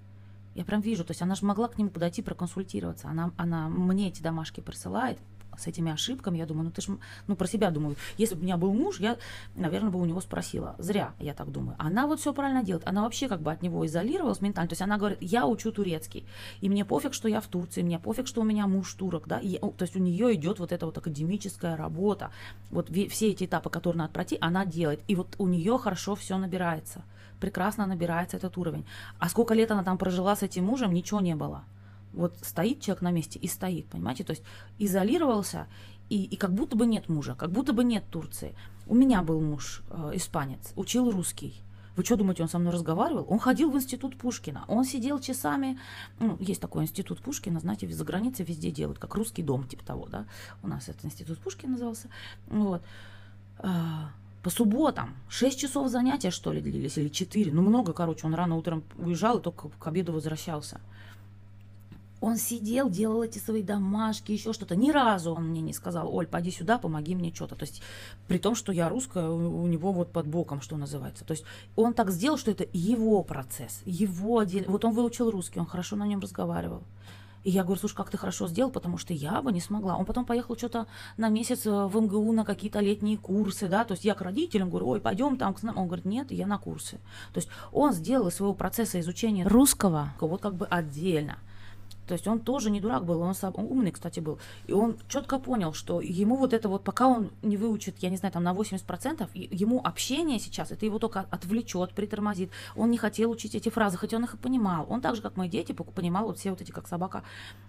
я прям вижу, то есть она же могла к нему подойти, проконсультироваться. Она, она мне эти домашки присылает, с этими ошибками, я думаю, ну ты ж, ну про себя думаю, если бы у меня был муж, я, наверное, бы у него спросила. Зря, я так думаю. Она вот все правильно делает. Она вообще как бы от него изолировалась ментально. То есть она говорит, я учу турецкий, и мне пофиг, что я в Турции, мне пофиг, что у меня муж турок, да, и, то есть у нее идет вот эта вот академическая работа. Вот все эти этапы, которые надо пройти, она делает. И вот у нее хорошо все набирается. Прекрасно набирается этот уровень. А сколько лет она там прожила с этим мужем, ничего не было. Вот стоит человек на месте и стоит, понимаете? То есть изолировался, и, и как будто бы нет мужа, как будто бы нет Турции. У меня был муж э, испанец, учил русский. Вы что думаете, он со мной разговаривал? Он ходил в институт Пушкина. Он сидел часами. Ну, есть такой институт Пушкина, знаете, за границей везде делают, как русский дом, типа того, да. У нас это институт Пушкина назывался. Вот. А, по субботам 6 часов занятия, что ли, длились, или 4. Ну, много, короче. Он рано утром уезжал и только к обеду возвращался. Он сидел, делал эти свои домашки, еще что-то. Ни разу он мне не сказал, Оль, пойди сюда, помоги мне что-то. То есть, при том, что я русская, у, у него вот под боком, что называется. То есть, он так сделал, что это его процесс, его отдел. Вот он выучил русский, он хорошо на нем разговаривал. И я говорю, слушай, как ты хорошо сделал, потому что я бы не смогла. Он потом поехал что-то на месяц э, в МГУ на какие-то летние курсы, да, то есть я к родителям говорю, ой, пойдем там к нам. Он говорит, нет, я на курсы. То есть он сделал из своего процесса изучения русского вот как бы отдельно. То есть он тоже не дурак был, он, сам, умный, кстати, был. И он четко понял, что ему вот это вот, пока он не выучит, я не знаю, там на 80%, ему общение сейчас, это его только отвлечет, притормозит. Он не хотел учить эти фразы, хотя он их и понимал. Он так же, как мои дети, понимал вот все вот эти, как собака,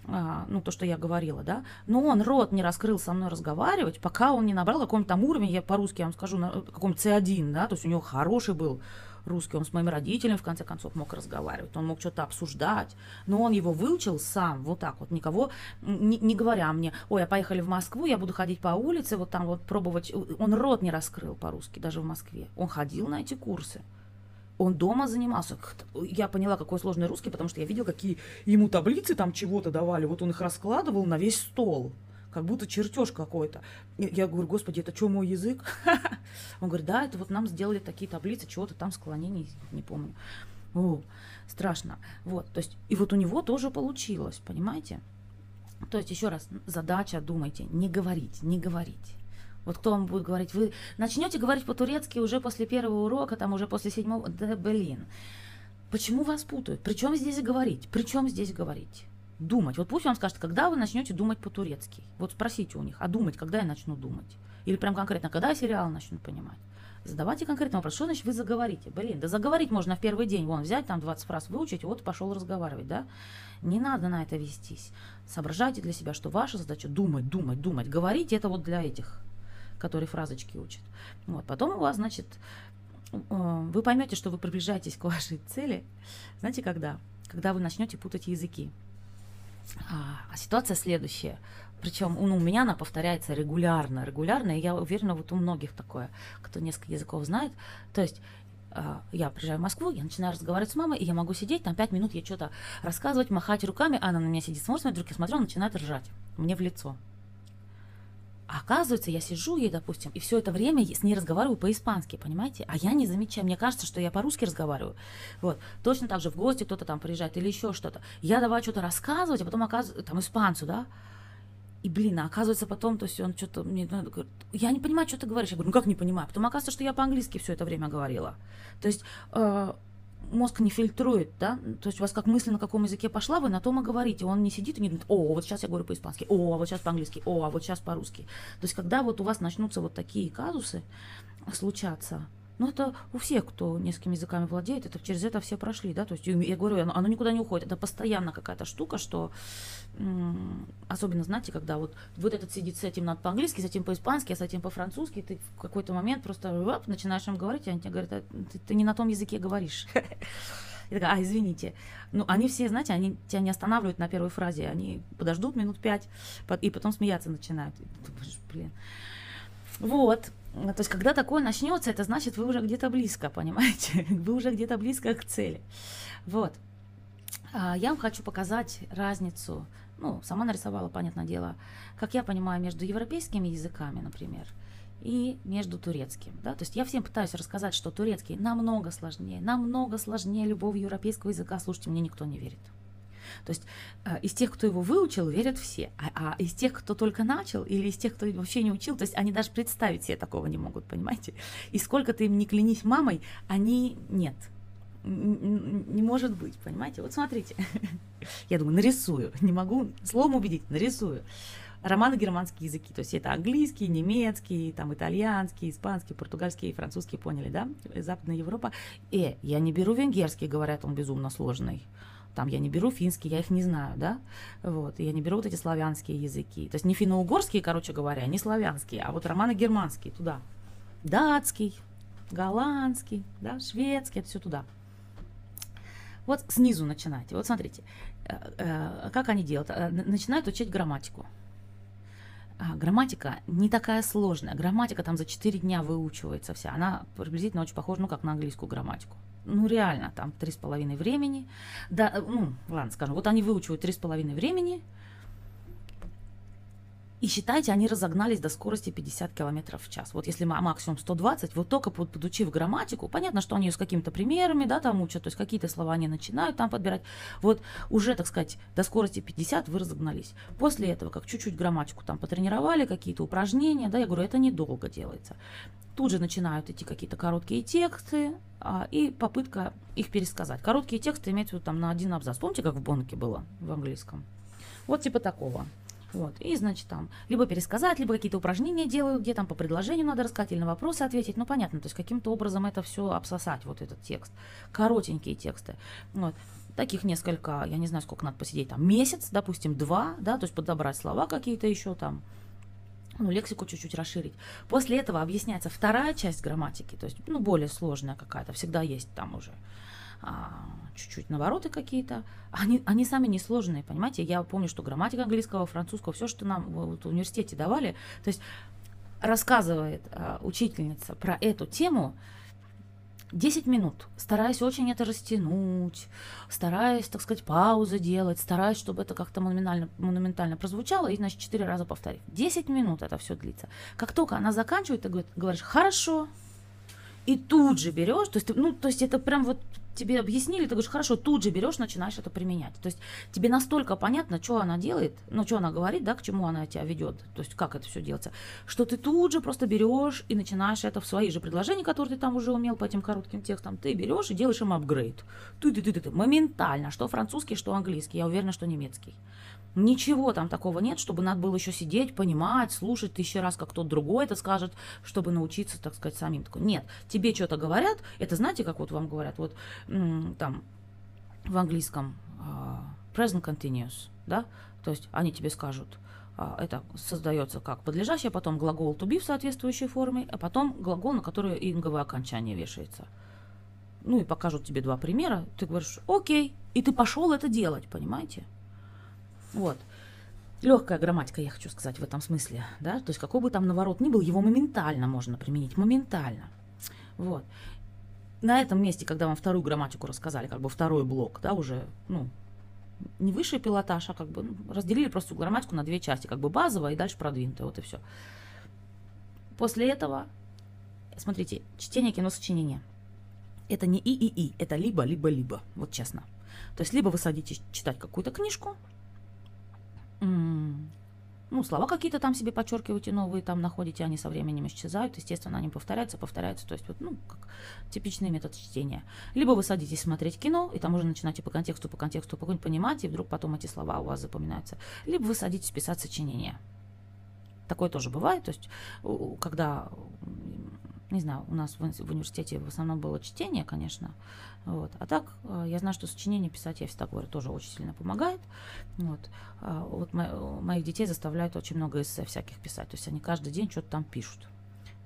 а, ну, то, что я говорила, да. Но он рот не раскрыл со мной разговаривать, пока он не набрал какой-нибудь там уровень, я по-русски вам скажу, на каком-нибудь C1, да, то есть у него хороший был русский, он с моими родителями, в конце концов, мог разговаривать, он мог что-то обсуждать, но он его выучил сам, вот так вот, никого, не, не говоря мне, ой, а поехали в Москву, я буду ходить по улице, вот там вот пробовать, он рот не раскрыл по-русски, даже в Москве, он ходил на эти курсы. Он дома занимался. Я поняла, какой сложный русский, потому что я видела, какие ему таблицы там чего-то давали. Вот он их раскладывал на весь стол как будто чертеж какой-то. Я говорю, господи, это что, мой язык? [laughs] Он говорит, да, это вот нам сделали такие таблицы, чего-то там склонений, не помню. О, страшно. Вот, то есть, и вот у него тоже получилось, понимаете? То есть, еще раз, задача, думайте, не говорить, не говорить. Вот кто вам будет говорить, вы начнете говорить по-турецки уже после первого урока, там уже после седьмого, да блин. Почему вас путают? Причем здесь говорить? Причем здесь говорить? Думать. Вот пусть вам скажет, когда вы начнете думать по-турецки. Вот спросите у них, а думать, когда я начну думать? Или прям конкретно, когда я сериал начну понимать? Задавайте конкретный вопрос, что значит вы заговорите? Блин, да заговорить можно в первый день, вон, взять там 20 фраз, выучить, вот пошел разговаривать, да? Не надо на это вестись. Соображайте для себя, что ваша задача думать, думать, думать. Говорить это вот для этих, которые фразочки учат. Вот, потом у вас, значит, вы поймете, что вы приближаетесь к вашей цели, знаете, когда? Когда вы начнете путать языки. А, а ситуация следующая. Причем ну, у меня она повторяется регулярно, регулярно, и я уверена, вот у многих такое, кто несколько языков знает. То есть а, я приезжаю в Москву, я начинаю разговаривать с мамой, и я могу сидеть, там пять минут я что-то рассказывать, махать руками, а она на меня сидит, смотрит, вдруг я смотрю, начинает ржать мне в лицо. А оказывается, я сижу ей, допустим, и все это время с ней разговариваю по-испански, понимаете? А я не замечаю, мне кажется, что я по-русски разговариваю. Вот. Точно так же в гости кто-то там приезжает или еще что-то. Я давай что-то рассказывать, а потом оказывается, там испанцу, да? И, блин, а оказывается потом, то есть он что-то мне говорит, я не понимаю, что ты говоришь. Я говорю, ну как не понимаю? Потом оказывается, что я по-английски все это время говорила. То есть э, мозг не фильтрует, да, то есть у вас как мысль на каком языке пошла, вы на том и говорите, он не сидит и не думает, о, вот сейчас я говорю по-испански, о, а вот сейчас по-английски, о, а вот сейчас по-русски. То есть когда вот у вас начнутся вот такие казусы случаться, ну, это у всех, кто несколькими языками владеет, это через это все прошли, да, то есть я говорю, оно, оно никуда не уходит, это постоянно какая-то штука, что особенно, знаете, когда вот вот этот сидит с этим надо по-английски, с этим по-испански, а с этим по-французски, ты в какой-то момент просто вап, начинаешь им говорить, и они тебе говорят, «А ты, ты не на том языке говоришь. [laughs] Я такая, а, извините. Ну, они все, знаете, они тебя не останавливают на первой фразе, они подождут минут пять, и потом смеяться начинают. Блин. Вот. То есть, когда такое начнется, это значит, вы уже где-то близко, понимаете? [laughs] Вы уже где-то близко к цели. Вот. А, я вам хочу показать разницу, ну, сама нарисовала, понятное дело, как я понимаю, между европейскими языками, например, и между турецким. Да? То есть я всем пытаюсь рассказать, что турецкий намного сложнее, намного сложнее любого европейского языка. Слушайте, мне никто не верит. То есть э, из тех, кто его выучил, верят все. А, а из тех, кто только начал, или из тех, кто вообще не учил, то есть они даже представить себе такого не могут, понимаете? И сколько ты им не клянись мамой, они нет. Не может быть, понимаете? Вот смотрите. [laughs] Я думаю, нарисую. Не могу словом убедить, нарисую романы германские языки, то есть это английский, немецкий, там итальянский, испанский, португальский, французский, поняли, да? Западная Европа. Э, я не беру венгерский, говорят, он безумно сложный там я не беру финский, я их не знаю, да, вот, я не беру вот эти славянские языки, то есть не финно-угорские, короче говоря, не славянские, а вот романы германские туда, датский, голландский, да, шведский, это все туда. Вот снизу начинайте, вот смотрите, э, э, как они делают, э, начинают учить грамматику. А, грамматика не такая сложная. Грамматика там за 4 дня выучивается вся. Она приблизительно очень похожа, ну, как на английскую грамматику ну реально, там три с половиной времени. Да, ну, ладно, скажем, вот они выучивают три с половиной времени, и считайте, они разогнались до скорости 50 км в час. Вот если максимум 120, вот только под, подучив грамматику, понятно, что они с какими-то примерами, да, там учат, то есть какие-то слова они начинают там подбирать. Вот уже, так сказать, до скорости 50 вы разогнались. После этого, как чуть-чуть грамматику там потренировали, какие-то упражнения, да, я говорю, это недолго делается. Тут же начинают идти какие-то короткие тексты а, и попытка их пересказать. Короткие тексты имеются там на один абзац. Помните, как в Бонке было в английском? Вот типа такого. Вот. И, значит, там либо пересказать, либо какие-то упражнения делаю, где там по предложению надо рассказать или на вопросы ответить. Ну, понятно, то есть каким-то образом это все обсосать, вот этот текст. Коротенькие тексты. Вот. Таких несколько, я не знаю, сколько надо посидеть, там месяц, допустим, два, да, то есть подобрать слова какие-то еще там, ну, лексику чуть-чуть расширить. После этого объясняется вторая часть грамматики, то есть, ну, более сложная какая-то, всегда есть там уже чуть-чуть навороты какие-то. Они, они сами не сложные, понимаете? Я помню, что грамматика английского, французского, все, что нам вот, в университете давали, то есть рассказывает а, учительница про эту тему, 10 минут, стараясь очень это растянуть, стараясь, так сказать, паузы делать, стараясь, чтобы это как-то монументально, монументально прозвучало, и, значит, 4 раза повторить. 10 минут это все длится. Как только она заканчивает, ты говоришь, хорошо, и тут же берешь, то есть, ну, то есть это прям вот тебе объяснили, ты говоришь, хорошо, тут же берешь, начинаешь это применять. То есть тебе настолько понятно, что она делает, ну, что она говорит, да, к чему она тебя ведет, то есть как это все делается, что ты тут же просто берешь и начинаешь это в свои же предложения, которые ты там уже умел по этим коротким текстам, ты берешь и делаешь им апгрейд. Ты, ты, ты, ты, ты, моментально, что французский, что английский, я уверена, что немецкий. Ничего там такого нет, чтобы надо было еще сидеть, понимать, слушать тысячи раз, как кто-то другой это скажет, чтобы научиться, так сказать, самим. Нет, тебе что-то говорят, это знаете, как вот вам говорят, вот там в английском uh, present continuous, да, то есть они тебе скажут, а, это создается как подлежащее, потом глагол to be в соответствующей форме, а потом глагол, на который инговое окончание вешается. Ну и покажут тебе два примера, ты говоришь, окей, и ты пошел это делать, понимаете? Вот. Легкая грамматика, я хочу сказать в этом смысле, да, то есть какой бы там наворот ни был, его моментально можно применить, моментально. Вот. На этом месте, когда вам вторую грамматику рассказали, как бы второй блок, да, уже, ну, не высший пилотаж, а как бы ну, разделили просто грамматику на две части, как бы базовая и дальше продвинутая, вот и все. После этого, смотрите, чтение кино сочинения. Это не и и и, это либо, либо, либо, вот честно. То есть либо вы садитесь читать какую-то книжку, ну, слова какие-то там себе подчеркиваете новые, там находите, они со временем исчезают, естественно, они повторяются, повторяются, то есть вот, ну, как типичный метод чтения. Либо вы садитесь смотреть кино, и там уже начинаете по контексту, по контексту по понимать, и вдруг потом эти слова у вас запоминаются. Либо вы садитесь писать сочинение. Такое тоже бывает, то есть когда не знаю, у нас в, университете в основном было чтение, конечно. Вот. А так, э, я знаю, что сочинение писать, я всегда говорю, тоже очень сильно помогает. Вот, а вот мо, моих детей заставляют очень много эссе всяких писать. То есть они каждый день что-то там пишут.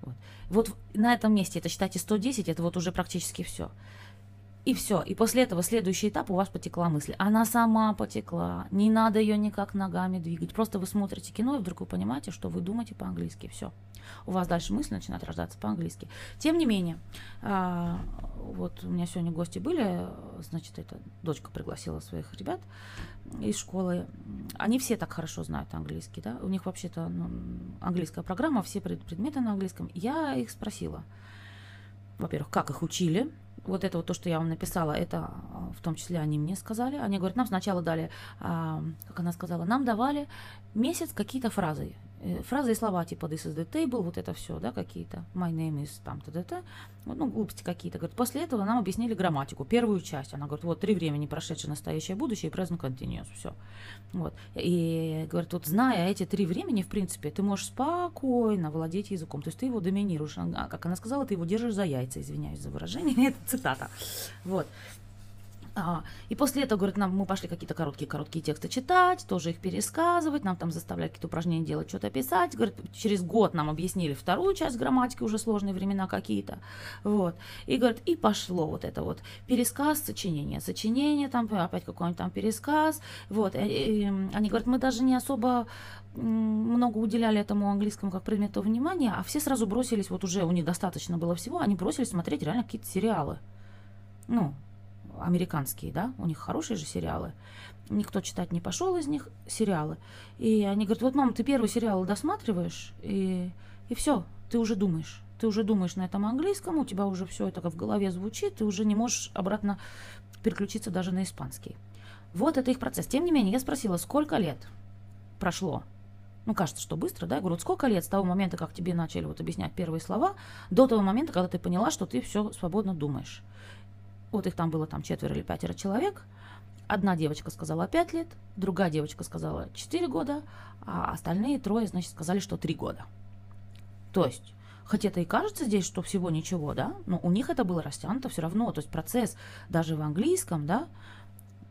Вот. вот на этом месте, это считайте 110, это вот уже практически все. И все. И после этого следующий этап у вас потекла мысль. Она сама потекла. Не надо ее никак ногами двигать. Просто вы смотрите кино, и вдруг вы понимаете, что вы думаете по-английски. Все. У вас дальше мысли начинают рождаться по-английски. Тем не менее, а, вот у меня сегодня гости были, значит, эта дочка пригласила своих ребят из школы. Они все так хорошо знают английский, да. У них вообще-то ну, английская программа, все предметы на английском. Я их спросила, во-первых, как их учили, вот это вот то, что я вам написала, это а, в том числе они мне сказали. Они говорят, нам сначала дали, а, как она сказала, нам давали месяц какие-то фразы. Э, фразы и слова типа this is the table, вот это все, да, какие-то. My name is там, т, т, т. Ну, глупости какие-то. Говорит, после этого нам объяснили грамматику, первую часть. Она говорит, вот три времени, прошедшее, настоящее, будущее и present continuous, все. Вот. И говорит, вот зная эти три времени, в принципе, ты можешь спокойно владеть языком. То есть ты его доминируешь. А, как она сказала, ты его держишь за яйца, извиняюсь за выражение, [laughs] это цитата. Вот. А, и после этого, говорит, нам мы пошли какие-то короткие-короткие тексты читать, тоже их пересказывать, нам там заставляли какие-то упражнения делать, что-то писать. Говорит, через год нам объяснили вторую часть грамматики, уже сложные времена какие-то. Вот. И, говорит, и пошло вот это вот пересказ, сочинение. Сочинение, там опять какой-нибудь там пересказ. Вот. И, и, они говорят, мы даже не особо много уделяли этому английскому как предмету внимания, а все сразу бросились, вот уже у них достаточно было всего, они бросились смотреть реально какие-то сериалы. Ну, американские, да, у них хорошие же сериалы. Никто читать не пошел из них сериалы. И они говорят, вот, мам, ты первый сериал досматриваешь, и, и все, ты уже думаешь. Ты уже думаешь на этом английском, у тебя уже все это в голове звучит, ты уже не можешь обратно переключиться даже на испанский. Вот это их процесс. Тем не менее, я спросила, сколько лет прошло ну, кажется, что быстро, да, я говорю, вот сколько лет с того момента, как тебе начали вот объяснять первые слова, до того момента, когда ты поняла, что ты все свободно думаешь. Вот их там было там четверо или пятеро человек. Одна девочка сказала 5 лет, другая девочка сказала 4 года, а остальные трое, значит, сказали, что 3 года. То есть, хоть это и кажется здесь, что всего ничего, да, но у них это было растянуто все равно. То есть процесс даже в английском, да,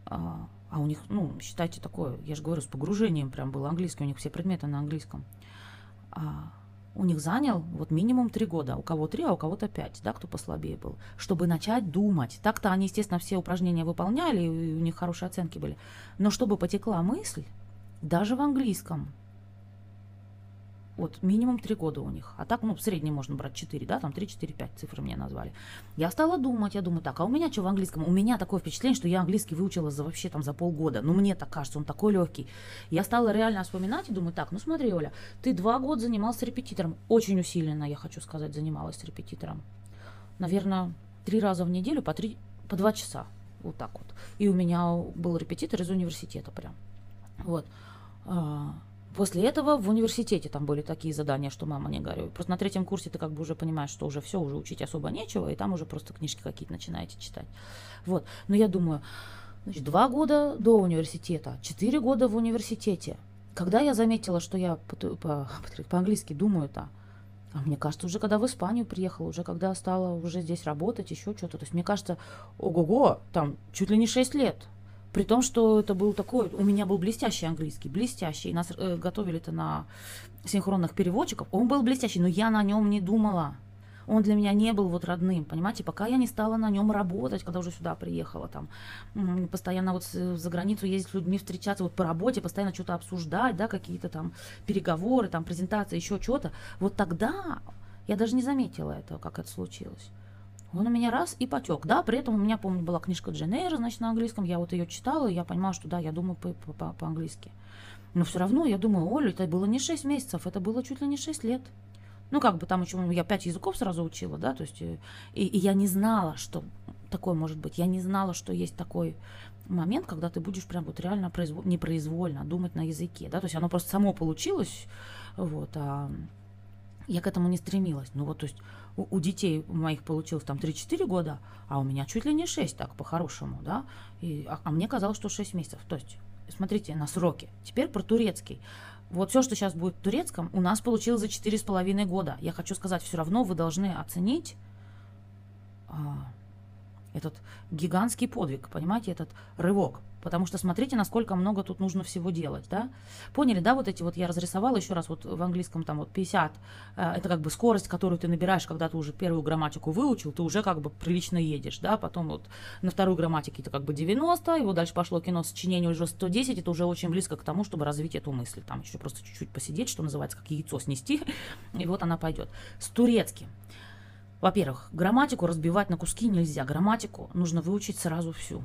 а, а у них, ну, считайте такое, я же говорю, с погружением прям было английский, у них все предметы на английском. А, у них занял вот минимум три года, у кого три, а у кого-то пять, да, кто послабее был, чтобы начать думать. Так-то они, естественно, все упражнения выполняли, и у них хорошие оценки были. Но чтобы потекла мысль, даже в английском, вот минимум 3 года у них. А так, ну, в среднем можно брать 4, да, там 3, 4, 5 цифры мне назвали. Я стала думать, я думаю, так, а у меня что в английском? У меня такое впечатление, что я английский выучила за вообще там за полгода. Ну, мне так кажется, он такой легкий. Я стала реально вспоминать и думаю, так, ну смотри, Оля, ты два года занималась репетитором. Очень усиленно, я хочу сказать, занималась репетитором. Наверное, три раза в неделю по, три, по два часа. Вот так вот. И у меня был репетитор из университета прям. Вот. После этого в университете там были такие задания, что мама не говорю. Просто на третьем курсе ты как бы уже понимаешь, что уже все, уже учить особо нечего, и там уже просто книжки какие-то начинаете читать. Вот. Но я думаю, значит, два года до университета, четыре года в университете. Когда я заметила, что я [laughs] по-английски по, по думаю-то, а мне кажется, уже когда в Испанию приехала, уже когда стала уже здесь работать, еще что-то. То есть мне кажется, ого-го, там чуть ли не 6 лет При том, что это был такой, у меня был блестящий английский, блестящий. Нас э, готовили-то на синхронных переводчиков. Он был блестящий, но я на нем не думала. Он для меня не был вот родным, понимаете, пока я не стала на нем работать, когда уже сюда приехала, там, постоянно вот за границу ездить с людьми, встречаться вот по работе, постоянно что-то обсуждать, да, какие-то там переговоры, там, презентации, еще что-то. Вот тогда я даже не заметила этого, как это случилось. Он у меня раз и потек. Да, при этом у меня, помню, была книжка Джен Эйр, значит, на английском. Я вот ее читала, и я понимала, что да, я думаю по-английски. Но все равно я думаю, Оля, это было не 6 месяцев, это было чуть ли не 6 лет. Ну, как бы там еще, я пять языков сразу учила, да, то есть, э, и, и я не знала, что такое может быть. Я не знала, что есть такой момент, когда ты будешь прям вот реально произвол... непроизвольно думать на языке, да, то есть оно просто само получилось, вот, а я к этому не стремилась. Ну вот, то есть у, у детей моих получилось там 3-4 года, а у меня чуть ли не 6, так по-хорошему, да, и, а, а мне казалось, что 6 месяцев. То есть, смотрите на сроки. Теперь про турецкий. Вот все, что сейчас будет в турецком, у нас получилось за 4,5 года. Я хочу сказать, все равно вы должны оценить а, этот гигантский подвиг, понимаете, этот рывок. Потому что смотрите, насколько много тут нужно всего делать, да? Поняли, да, вот эти вот я разрисовала еще раз вот в английском там вот 50, э, это как бы скорость, которую ты набираешь, когда ты уже первую грамматику выучил, ты уже как бы прилично едешь, да? Потом вот на второй грамматике это как бы 90, и вот дальше пошло кино сочинение уже 110, это уже очень близко к тому, чтобы развить эту мысль. Там еще просто чуть-чуть посидеть, что называется, как яйцо снести, [laughs] и вот она пойдет. С турецким. Во-первых, грамматику разбивать на куски нельзя. Грамматику нужно выучить сразу всю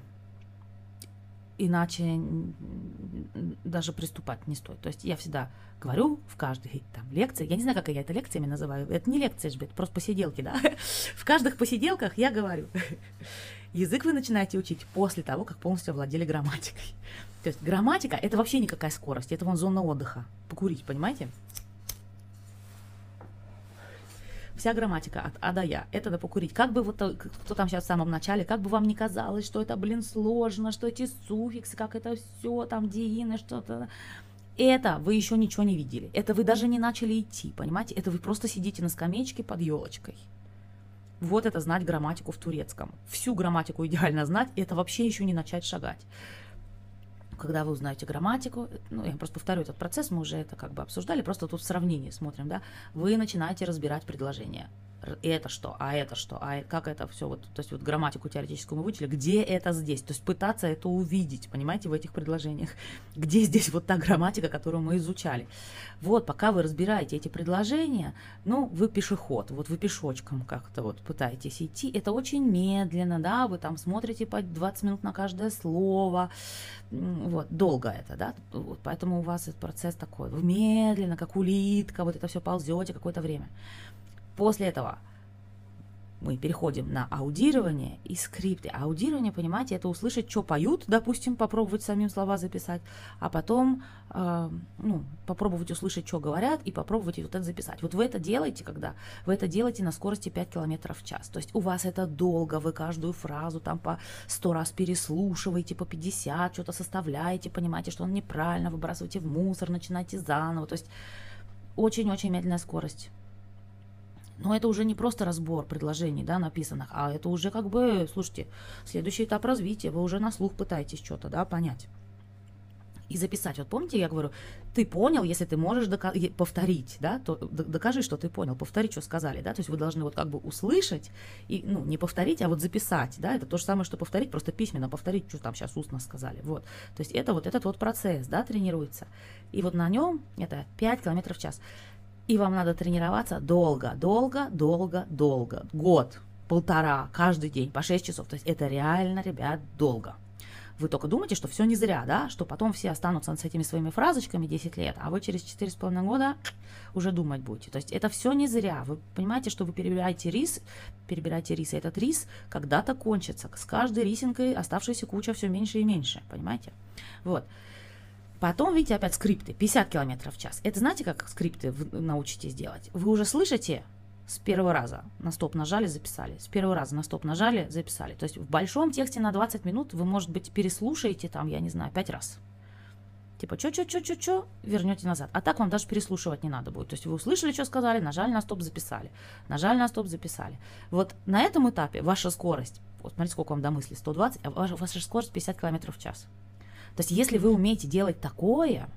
иначе даже приступать не стоит. То есть я всегда говорю в каждой там лекции, я не знаю, как я это лекциями называю, это не лекции, это просто посиделки, да. [laughs] В каждых посиделках я говорю, [laughs] язык вы начинаете учить после того, как полностью овладели грамматикой. То есть грамматика это вообще никакая скорость, это вон зона отдыха, покурить, понимаете? Вся грамматика от А до Я. Это надо покурить. Как бы вот кто там сейчас в самом начале, как бы вам не казалось, что это, блин, сложно, что эти суффиксы, как это все, там, диины, что-то. Это вы еще ничего не видели. Это вы даже не начали идти, понимаете? Это вы просто сидите на скамеечке под елочкой. Вот это знать грамматику в турецком. Всю грамматику идеально знать, и это вообще еще не начать шагать когда вы узнаете грамматику, ну, я просто повторю этот процесс, мы уже это как бы обсуждали, просто тут в сравнении смотрим, да, вы начинаете разбирать предложение это что, а это что, а как это все, вот, то есть вот грамматику теоретическую мы выучили, где это здесь, то есть пытаться это увидеть, понимаете, в этих предложениях, [laughs] где здесь вот та грамматика, которую мы изучали. Вот, пока вы разбираете эти предложения, ну, вы пешеход, вот вы пешочком как-то вот пытаетесь идти, это очень медленно, да, вы там смотрите по 20 минут на каждое слово, вот, долго это, да, вот, поэтому у вас этот процесс такой, вы медленно, как улитка, вот это все ползете какое-то время. После этого мы переходим на аудирование и скрипты. Аудирование, понимаете, это услышать, что поют, допустим, попробовать самим слова записать, а потом э, ну, попробовать услышать, что говорят, и попробовать вот это записать. Вот вы это делаете, когда вы это делаете на скорости 5 км в час. То есть у вас это долго, вы каждую фразу там по 100 раз переслушиваете, по 50, что-то составляете, понимаете, что он неправильно, выбрасываете в мусор, начинаете заново. То есть очень-очень медленная скорость. Но это уже не просто разбор предложений, да, написанных, а это уже как бы, слушайте, следующий этап развития, вы уже на слух пытаетесь что-то, да, понять. И записать. Вот помните, я говорю, ты понял, если ты можешь дока- повторить, да, то докажи, что ты понял, повтори, что сказали, да, то есть вы должны вот как бы услышать и, ну, не повторить, а вот записать, да, это то же самое, что повторить, просто письменно повторить, что там сейчас устно сказали, вот. То есть это вот этот вот процесс, да, тренируется. И вот на нем это 5 километров в час. И вам надо тренироваться долго, долго, долго, долго. Год, полтора, каждый день, по 6 часов. То есть это реально, ребят, долго. Вы только думаете, что все не зря, да, что потом все останутся с этими своими фразочками 10 лет, а вы через 4,5 года уже думать будете. То есть это все не зря. Вы понимаете, что вы перебираете рис, перебираете рис, и этот рис когда-то кончится. С каждой рисинкой оставшаяся куча все меньше и меньше, понимаете? Вот. Потом, видите, опять скрипты, 50 км в час. Это знаете, как скрипты вы научитесь делать? Вы уже слышите с первого раза на стоп нажали, записали. С первого раза на стоп нажали, записали. То есть в большом тексте на 20 минут вы, может быть, переслушаете там, я не знаю, 5 раз. Типа, чё, чё, чё, чё, чё, вернете назад. А так вам даже переслушивать не надо будет. То есть вы услышали, что сказали, нажали на стоп, записали. Нажали на стоп, записали. Вот на этом этапе ваша скорость Вот смотрите, сколько вам до мысли, 120, а ваша, ваша скорость 50 км в час. То есть если вы умеете делать такое,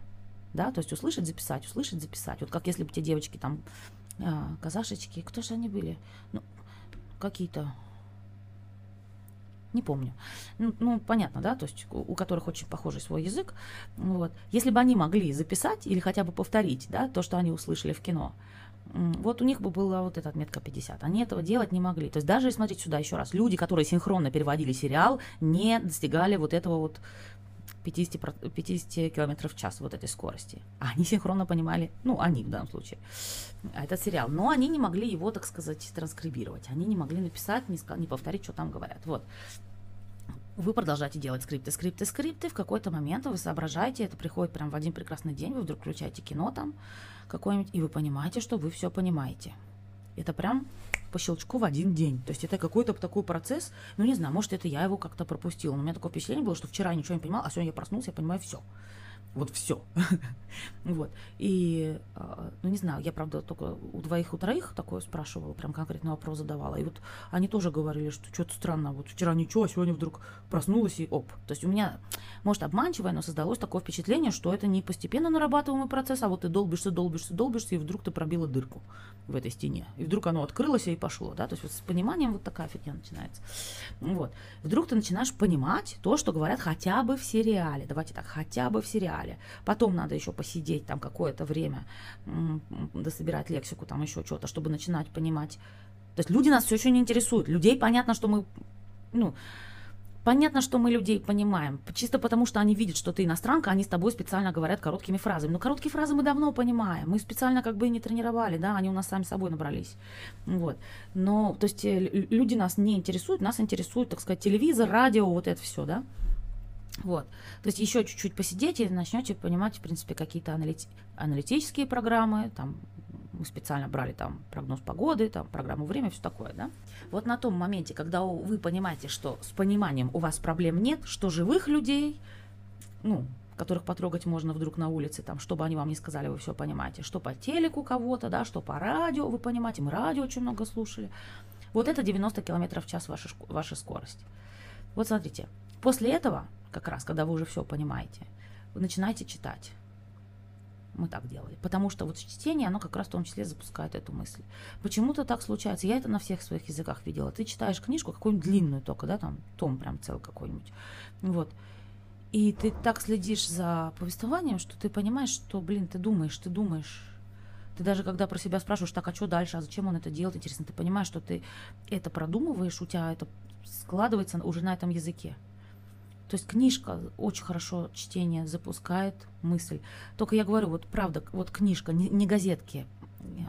да, то есть услышать, записать, услышать, записать. Вот как если бы те девочки там, а, казашечки, кто же они были? Ну, какие-то не помню. Ну, ну, понятно, да, то есть у, у которых очень похожий свой язык. Вот. Если бы они могли записать или хотя бы повторить, да, то, что они услышали в кино, вот у них бы была вот эта отметка 50. Они этого делать не могли. То есть даже, смотрите сюда еще раз, люди, которые синхронно переводили сериал, не достигали вот этого вот 50, 50 км в час вот этой скорости. А они синхронно понимали, ну, они в данном случае, этот сериал. Но они не могли его, так сказать, транскрибировать. Они не могли написать, не, не повторить, что там говорят. Вот. Вы продолжаете делать скрипты, скрипты, скрипты. В какой-то момент вы соображаете, это приходит прям в один прекрасный день, вы вдруг включаете кино там какое-нибудь, и вы понимаете, что вы все понимаете. Это прям по щелчку в один день. То есть это какой-то такой процесс, ну не знаю, может это я его как-то пропустила, но у меня такое впечатление было, что вчера я ничего не понимала, а сегодня я проснулся, я понимаю все. Вот все. [laughs] вот. И, а, ну, не знаю, я, правда, только у двоих, у троих такое спрашивала, прям конкретный вопрос задавала. И вот они тоже говорили, что что-то странно, вот вчера ничего, а сегодня вдруг проснулась и оп. То есть у меня, может, обманчивое, но создалось такое впечатление, что это не постепенно нарабатываемый процесс, а вот ты долбишься, долбишься, долбишься, и вдруг ты пробила дырку в этой стене. И вдруг оно открылось и пошло, да, то есть вот с пониманием вот такая фигня начинается. Вот. Вдруг ты начинаешь понимать то, что говорят хотя бы в сериале. Давайте так, хотя бы в сериале далее. Потом надо еще посидеть там какое-то время, дособирать лексику, там еще что-то, чтобы начинать понимать. То есть люди нас все еще не интересуют. Людей понятно, что мы, ну, Понятно, что мы людей понимаем, чисто потому, что они видят, что ты иностранка, они с тобой специально говорят короткими фразами. Но короткие фразы мы давно понимаем, мы специально как бы не тренировали, да, они у нас сами собой набрались. Вот. Но, то есть, э, люди нас не интересуют, нас интересует, так сказать, телевизор, радио, вот это все, да. Вот. То есть еще чуть-чуть посидеть и начнете понимать, в принципе, какие-то аналити- аналитические программы, там мы специально брали там прогноз погоды, там программу время, все такое, да. Вот на том моменте, когда вы понимаете, что с пониманием у вас проблем нет, что живых людей, ну, которых потрогать можно вдруг на улице, там, чтобы они вам не сказали, вы все понимаете, что по телеку кого-то, да, что по радио, вы понимаете, мы радио очень много слушали. Вот это 90 км в час ваша, ваша скорость. Вот смотрите, после этого как раз, когда вы уже все понимаете, вы начинаете читать. Мы так делали. Потому что вот чтение, оно как раз в том числе запускает эту мысль. Почему-то так случается. Я это на всех своих языках видела. Ты читаешь книжку, какую-нибудь длинную только, да, там, том прям целый какой-нибудь. Вот. И ты так следишь за повествованием, что ты понимаешь, что, блин, ты думаешь, ты думаешь. Ты даже когда про себя спрашиваешь, так, а что дальше, а зачем он это делает, интересно, ты понимаешь, что ты это продумываешь, у тебя это складывается уже на этом языке. То есть книжка очень хорошо чтение запускает мысль. Только я говорю, вот правда, вот книжка, не, не газетки,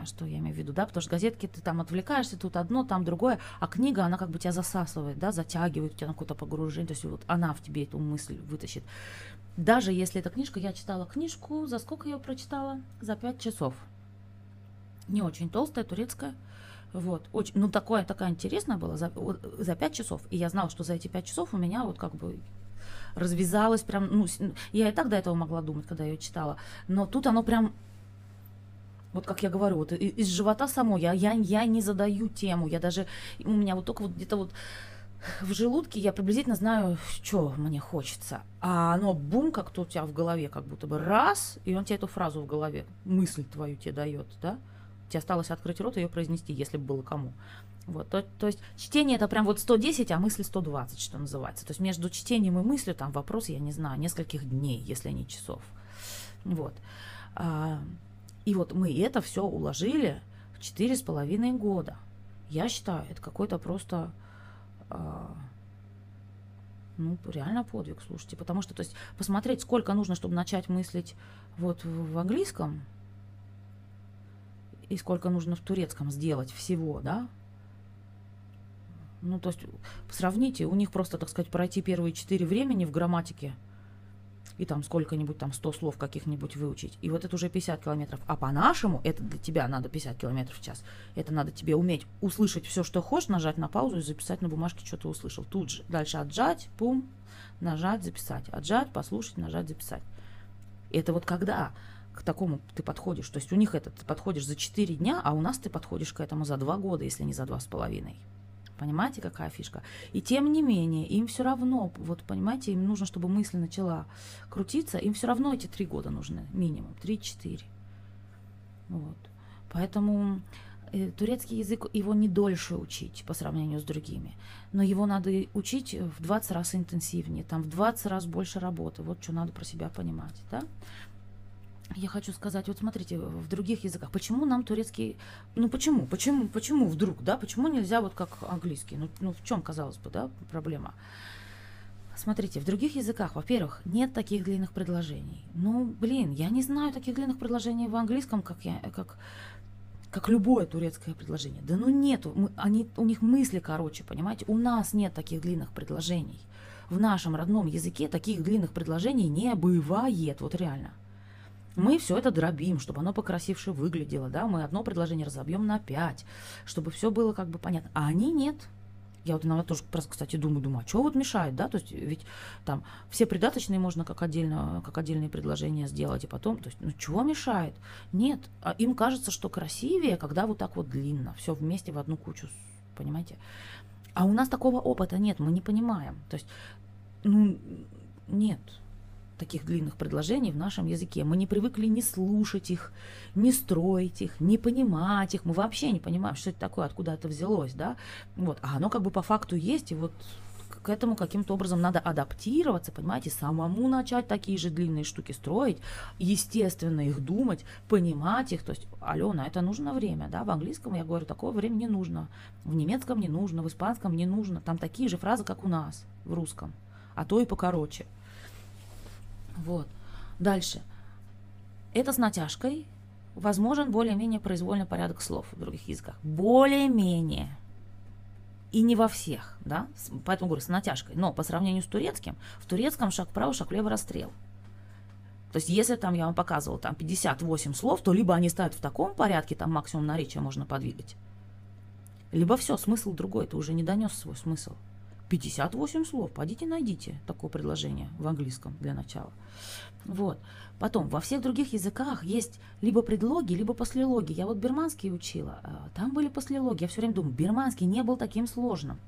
что я имею в виду, да, потому что газетки ты там отвлекаешься, тут одно, там другое, а книга, она как бы тебя засасывает, да, затягивает тебя на какое-то погружение, то есть вот она в тебе эту мысль вытащит. Даже если эта книжка, я читала книжку, за сколько я ее прочитала? За пять часов. Не очень толстая, турецкая. Вот, очень, ну такое, такая интересная была за, за 5 часов. И я знала, что за эти пять часов у меня вот как бы развязалась прям, ну, я и так до этого могла думать, когда ее читала, но тут оно прям вот как я говорю, вот из живота само, я, я, я не задаю тему, я даже, у меня вот только вот где-то вот в желудке я приблизительно знаю, что мне хочется. А оно бум, как-то у тебя в голове, как будто бы раз, и он тебе эту фразу в голове, мысль твою тебе дает, да? Тебе осталось открыть рот и ее произнести, если бы было кому. Вот, то, то есть чтение это прям вот 110, а мысль 120, что называется. То есть между чтением и мыслью там вопрос, я не знаю, нескольких дней, если не часов. Вот. А, и вот мы это все уложили в четыре с половиной года. Я считаю, это какой-то просто а, ну, реально подвиг, слушайте. Потому что, то есть, посмотреть, сколько нужно, чтобы начать мыслить вот в английском, и сколько нужно в турецком сделать всего, да, ну, то есть, сравните, у них просто, так сказать, пройти первые четыре времени в грамматике и там сколько-нибудь там 100 слов каких-нибудь выучить. И вот это уже 50 километров. А по-нашему, это для тебя надо 50 километров в час. Это надо тебе уметь услышать все, что хочешь, нажать на паузу и записать на бумажке, что ты услышал. Тут же. Дальше отжать, пум, нажать, записать. Отжать, послушать, нажать, записать. Это вот когда к такому ты подходишь. То есть у них это ты подходишь за 4 дня, а у нас ты подходишь к этому за 2 года, если не за 2,5. Понимаете, какая фишка? И тем не менее, им все равно, вот понимаете, им нужно, чтобы мысль начала крутиться, им все равно эти три года нужны, минимум, три-четыре. Вот. Поэтому э, турецкий язык, его не дольше учить по сравнению с другими, но его надо учить в 20 раз интенсивнее, там в 20 раз больше работы. Вот что надо про себя понимать, да? Я хочу сказать, вот смотрите, в других языках, почему нам турецкий, ну почему, почему, почему вдруг, да, почему нельзя вот как английский, ну, ну в чем, казалось бы, да, проблема? Смотрите, в других языках, во-первых, нет таких длинных предложений. Ну, блин, я не знаю таких длинных предложений в английском, как я, как, как любое турецкое предложение. Да ну нету, мы, они, у них мысли короче, понимаете? У нас нет таких длинных предложений. В нашем родном языке таких длинных предложений не бывает, вот реально мы все это дробим, чтобы оно покрасивше выглядело, да, мы одно предложение разобьем на пять, чтобы все было как бы понятно. А они нет. Я вот иногда тоже, просто, кстати, думаю, думаю, а что вот мешает, да, то есть ведь там все придаточные можно как, отдельно, как отдельные предложения сделать, и потом, то есть, ну, чего мешает? Нет, а им кажется, что красивее, когда вот так вот длинно, все вместе в одну кучу, понимаете? А у нас такого опыта нет, мы не понимаем, то есть, ну, нет, таких длинных предложений в нашем языке. Мы не привыкли не слушать их, не строить их, не понимать их. Мы вообще не понимаем, что это такое, откуда это взялось, да. Вот. А оно как бы по факту есть, и вот к этому каким-то образом надо адаптироваться, понимаете, самому начать такие же длинные штуки строить, естественно, их думать, понимать их. То есть, Алена, это нужно время, да, в английском, я говорю, такого времени не нужно, в немецком не нужно, в испанском не нужно, там такие же фразы, как у нас в русском, а то и покороче. Вот. Дальше. Это с натяжкой. Возможен более-менее произвольный порядок слов в других языках. Более-менее. И не во всех, да, поэтому говорю, с натяжкой. Но по сравнению с турецким, в турецком шаг вправо, шаг влево, расстрел. То есть, если там, я вам показывала, там 58 слов, то либо они ставят в таком порядке, там максимум наречия можно подвигать, либо все, смысл другой, ты уже не донес свой смысл. 58 слов. Пойдите найдите такое предложение в английском для начала. Вот. Потом, во всех других языках есть либо предлоги, либо послелоги. Я вот бирманский учила, а, там были послелоги. Я все время думаю, бирманский не был таким сложным.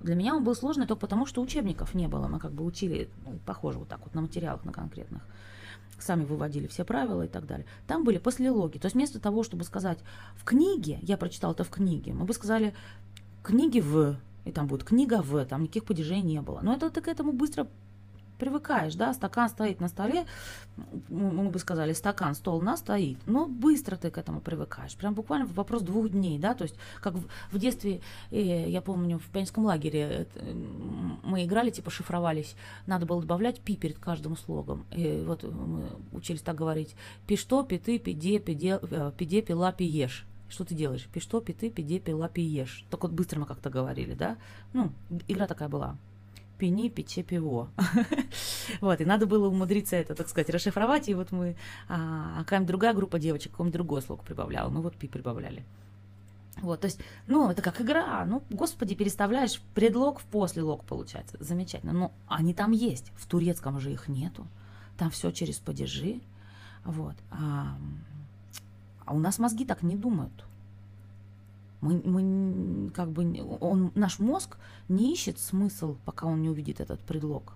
Для меня он был сложный только потому, что учебников не было. Мы как бы учили, ну, похоже, вот так вот на материалах, на конкретных. Сами выводили все правила и так далее. Там были послелоги. То есть вместо того, чтобы сказать в книге, я прочитал это в книге, мы бы сказали книги в и там будет книга в, там никаких падежей не было. Но это ты к этому быстро привыкаешь, да, стакан стоит на столе, мы бы сказали, стакан, стол на стоит, но быстро ты к этому привыкаешь, прям буквально вопрос двух дней, да, то есть как в, в детстве, э, я помню, в пионерском лагере э, мы играли, типа шифровались, надо было добавлять пи перед каждым слогом, и вот мы учились так говорить, пи что, пи ты, пи де, пи де, э, пи де, пила, пи ешь, что ты делаешь? Пи что, пи ты, пи де, пи пи ешь. Так вот быстро мы как-то говорили, да? Ну, игра такая была. Пини, пиче, пиво. [laughs] вот, и надо было умудриться это, так сказать, расшифровать, и вот мы, а, а какая-нибудь другая группа девочек, какой-нибудь другой слог прибавляла, мы вот пи прибавляли. Вот, то есть, ну, это как игра. Ну, господи, переставляешь предлог в послелог, получается. Замечательно. Но они там есть. В турецком же их нету. Там все через падежи. Вот. А, а у нас мозги так не думают. Мы, мы как бы, он, наш мозг не ищет смысл, пока он не увидит этот предлог.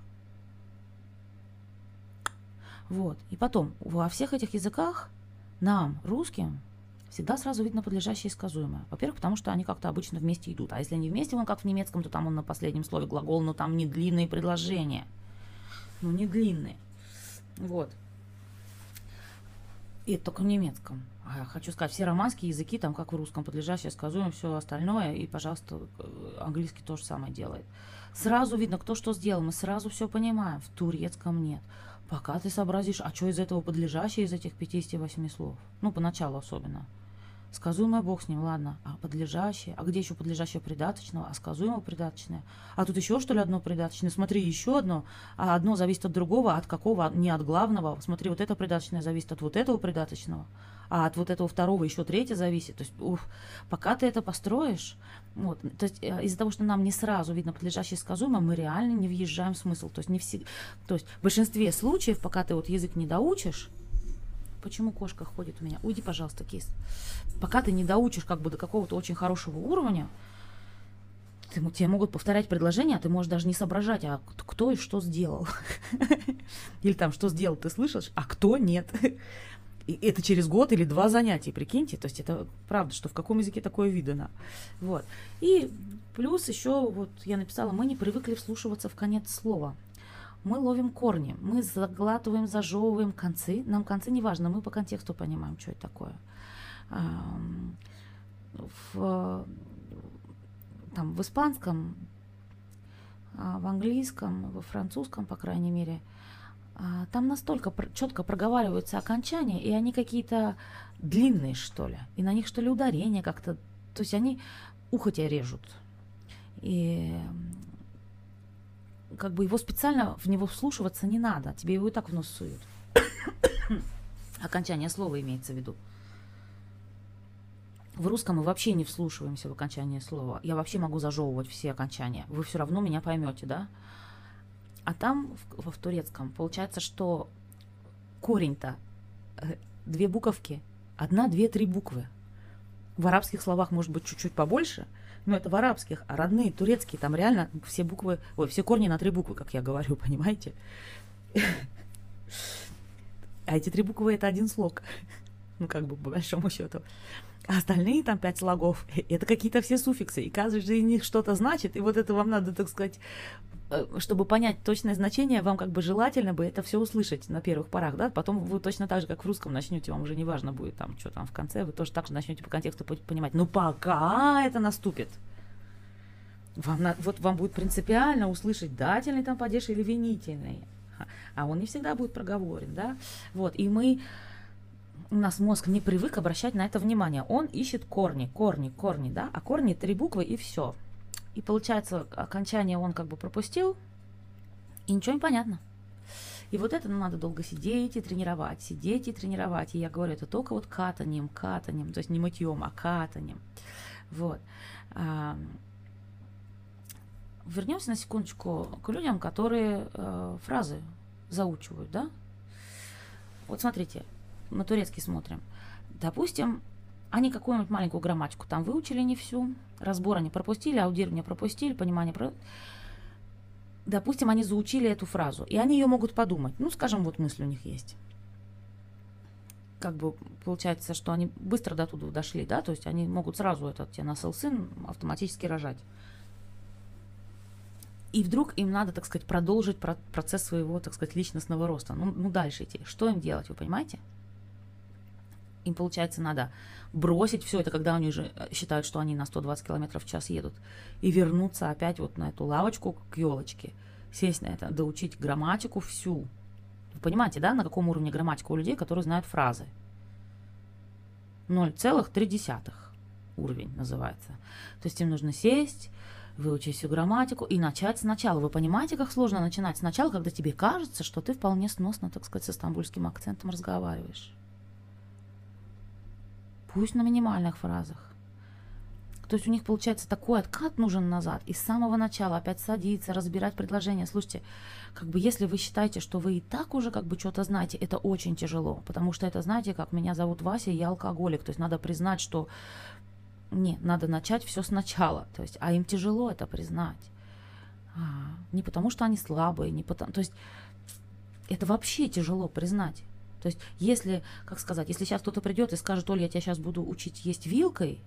Вот. И потом, во всех этих языках нам, русским, всегда сразу видно подлежащее и сказуемое. Во-первых, потому что они как-то обычно вместе идут. А если они вместе, он как в немецком, то там он на последнем слове глагол, но там не длинные предложения. Ну, не длинные. Вот. И только в немецком. А хочу сказать, все романские языки, там как в русском, подлежащее, сказуем, все остальное, и, пожалуйста, э, английский то же самое делает. Сразу видно, кто что сделал, мы сразу все понимаем. В турецком нет. Пока ты сообразишь, а что из этого подлежащее, из этих 58 слов? Ну, поначалу особенно. Сказуемое бог с ним, ладно. А подлежащее? А где еще подлежащее придаточного? А сказуемое придаточное? А тут еще что ли одно придаточное? Смотри, еще одно. А одно зависит от другого, от какого? Не от главного. Смотри, вот это придаточное зависит от вот этого придаточного. А от вот этого второго еще третье зависит. То есть, уф, пока ты это построишь, вот, то есть э, из-за того, что нам не сразу видно подлежащее сказуемое, мы реально не въезжаем в смысл. То есть, не все, то есть в большинстве случаев, пока ты вот язык не доучишь, Почему кошка ходит у меня? Уйди, пожалуйста, кис. Пока ты не доучишь как бы до какого-то очень хорошего уровня, ты, тебе могут повторять предложение, а ты можешь даже не соображать, а кто и что сделал. [laughs] Или там, что сделал, ты слышишь, а кто нет. [laughs] И это через год или два занятия, прикиньте. То есть это правда, что в каком языке такое видано. Вот. И плюс еще, вот я написала, мы не привыкли вслушиваться в конец слова. Мы ловим корни, мы заглатываем, зажевываем концы. Нам концы не важно, мы по контексту понимаем, что это такое. В, там, в испанском, а, в английском, во французском, по крайней мере, а, там настолько четко проговариваются окончания, и они какие-то длинные, что ли. И на них, что ли, ударение как-то. То есть они ухо тебя режут. И как бы его специально в него вслушиваться не надо. Тебе его и так в нос суют. [coughs] Окончание слова имеется в виду. В русском мы вообще не вслушиваемся в окончание слова. Я вообще могу зажевывать все окончания. Вы все равно меня поймете, да? А там, в, в турецком, получается, что корень-то э, две буковки, одна, две, три буквы. В арабских словах может быть чуть-чуть побольше, но это в арабских, а родные турецкие, там реально все буквы, ой, все корни на три буквы, как я говорю, [laughs] понимаете? А эти три буквы это один слог. [laughs] Ну, как бы, по большому счету. А остальные там пять слогов, это какие-то все суффиксы, и каждый из них что-то значит, и вот это вам надо, так сказать, э, чтобы понять точное значение, вам как бы желательно бы это все услышать на первых порах, да, потом вы точно так же, как в русском начнете, вам уже не важно будет там, что там в конце, вы тоже так же начнете по контексту понимать, ну пока это наступит, вам, на, вот вам будет принципиально услышать дательный там падеж или винительный, а он не всегда будет проговорен, да, вот, и мы у нас мозг не привык обращать на это внимание. Он ищет корни, корни, корни, да, а корни три буквы и все. И получается, окончание он как бы пропустил, и ничего не понятно. И вот это ну, надо долго сидеть и тренировать, сидеть и тренировать. И я говорю, это только вот катанием, катанием, то есть не мытьем, а катанием. Вот. А, вернемся на секундочку к людям, которые э, фразы заучивают, да? Вот смотрите, на турецкий смотрим. Допустим, они какую-нибудь маленькую грамматику там выучили не всю, разбор они пропустили, аудирование пропустили, понимание про... Допустим, они заучили эту фразу, и они ее могут подумать. Ну, скажем, вот мысль у них есть. Как бы получается, что они быстро до туда дошли, да, то есть они могут сразу этот тебе насыл сын автоматически рожать. И вдруг им надо, так сказать, продолжить процесс своего, так сказать, личностного роста. Ну, ну дальше идти. Что им делать, вы понимаете? Им, получается, надо бросить все это, когда они же э, считают, что они на 120 километров в час едут, и вернуться опять вот на эту лавочку к елочке, сесть на это, доучить грамматику всю. Вы понимаете, да, на каком уровне грамматика у людей, которые знают фразы? 0,3 уровень называется. То есть им нужно сесть, выучить всю грамматику и начать сначала. Вы понимаете, как сложно начинать сначала, когда тебе кажется, что ты вполне сносно, так сказать, с стамбульским акцентом разговариваешь. Пусть на минимальных фразах. То есть у них получается такой откат нужен назад. И с самого начала опять садиться, разбирать предложение. Слушайте, как бы если вы считаете, что вы и так уже как бы что-то знаете, это очень тяжело. Потому что это, знаете, как меня зовут Вася, я алкоголик. То есть надо признать, что не, надо начать все сначала. То есть, а им тяжело это признать. А, не потому, что они слабые, не потому. То есть это вообще тяжело признать. То есть, если, как сказать, если сейчас кто-то придет и скажет, Оля, я тебя сейчас буду учить есть вилкой,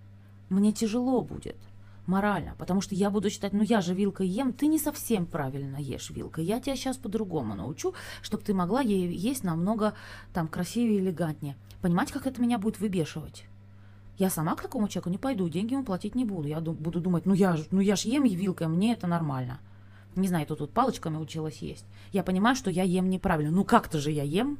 мне тяжело будет морально, потому что я буду считать, ну я же вилкой ем, ты не совсем правильно ешь вилкой, я тебя сейчас по-другому научу, чтобы ты могла ей есть намного там красивее и элегантнее. Понимаете, как это меня будет выбешивать? Я сама к такому человеку не пойду, деньги ему платить не буду. Я буду думать, ну я, ну я ж ем вилкой, мне это нормально. Не знаю, кто тут палочками училась есть. Я понимаю, что я ем неправильно. Ну как-то же я ем,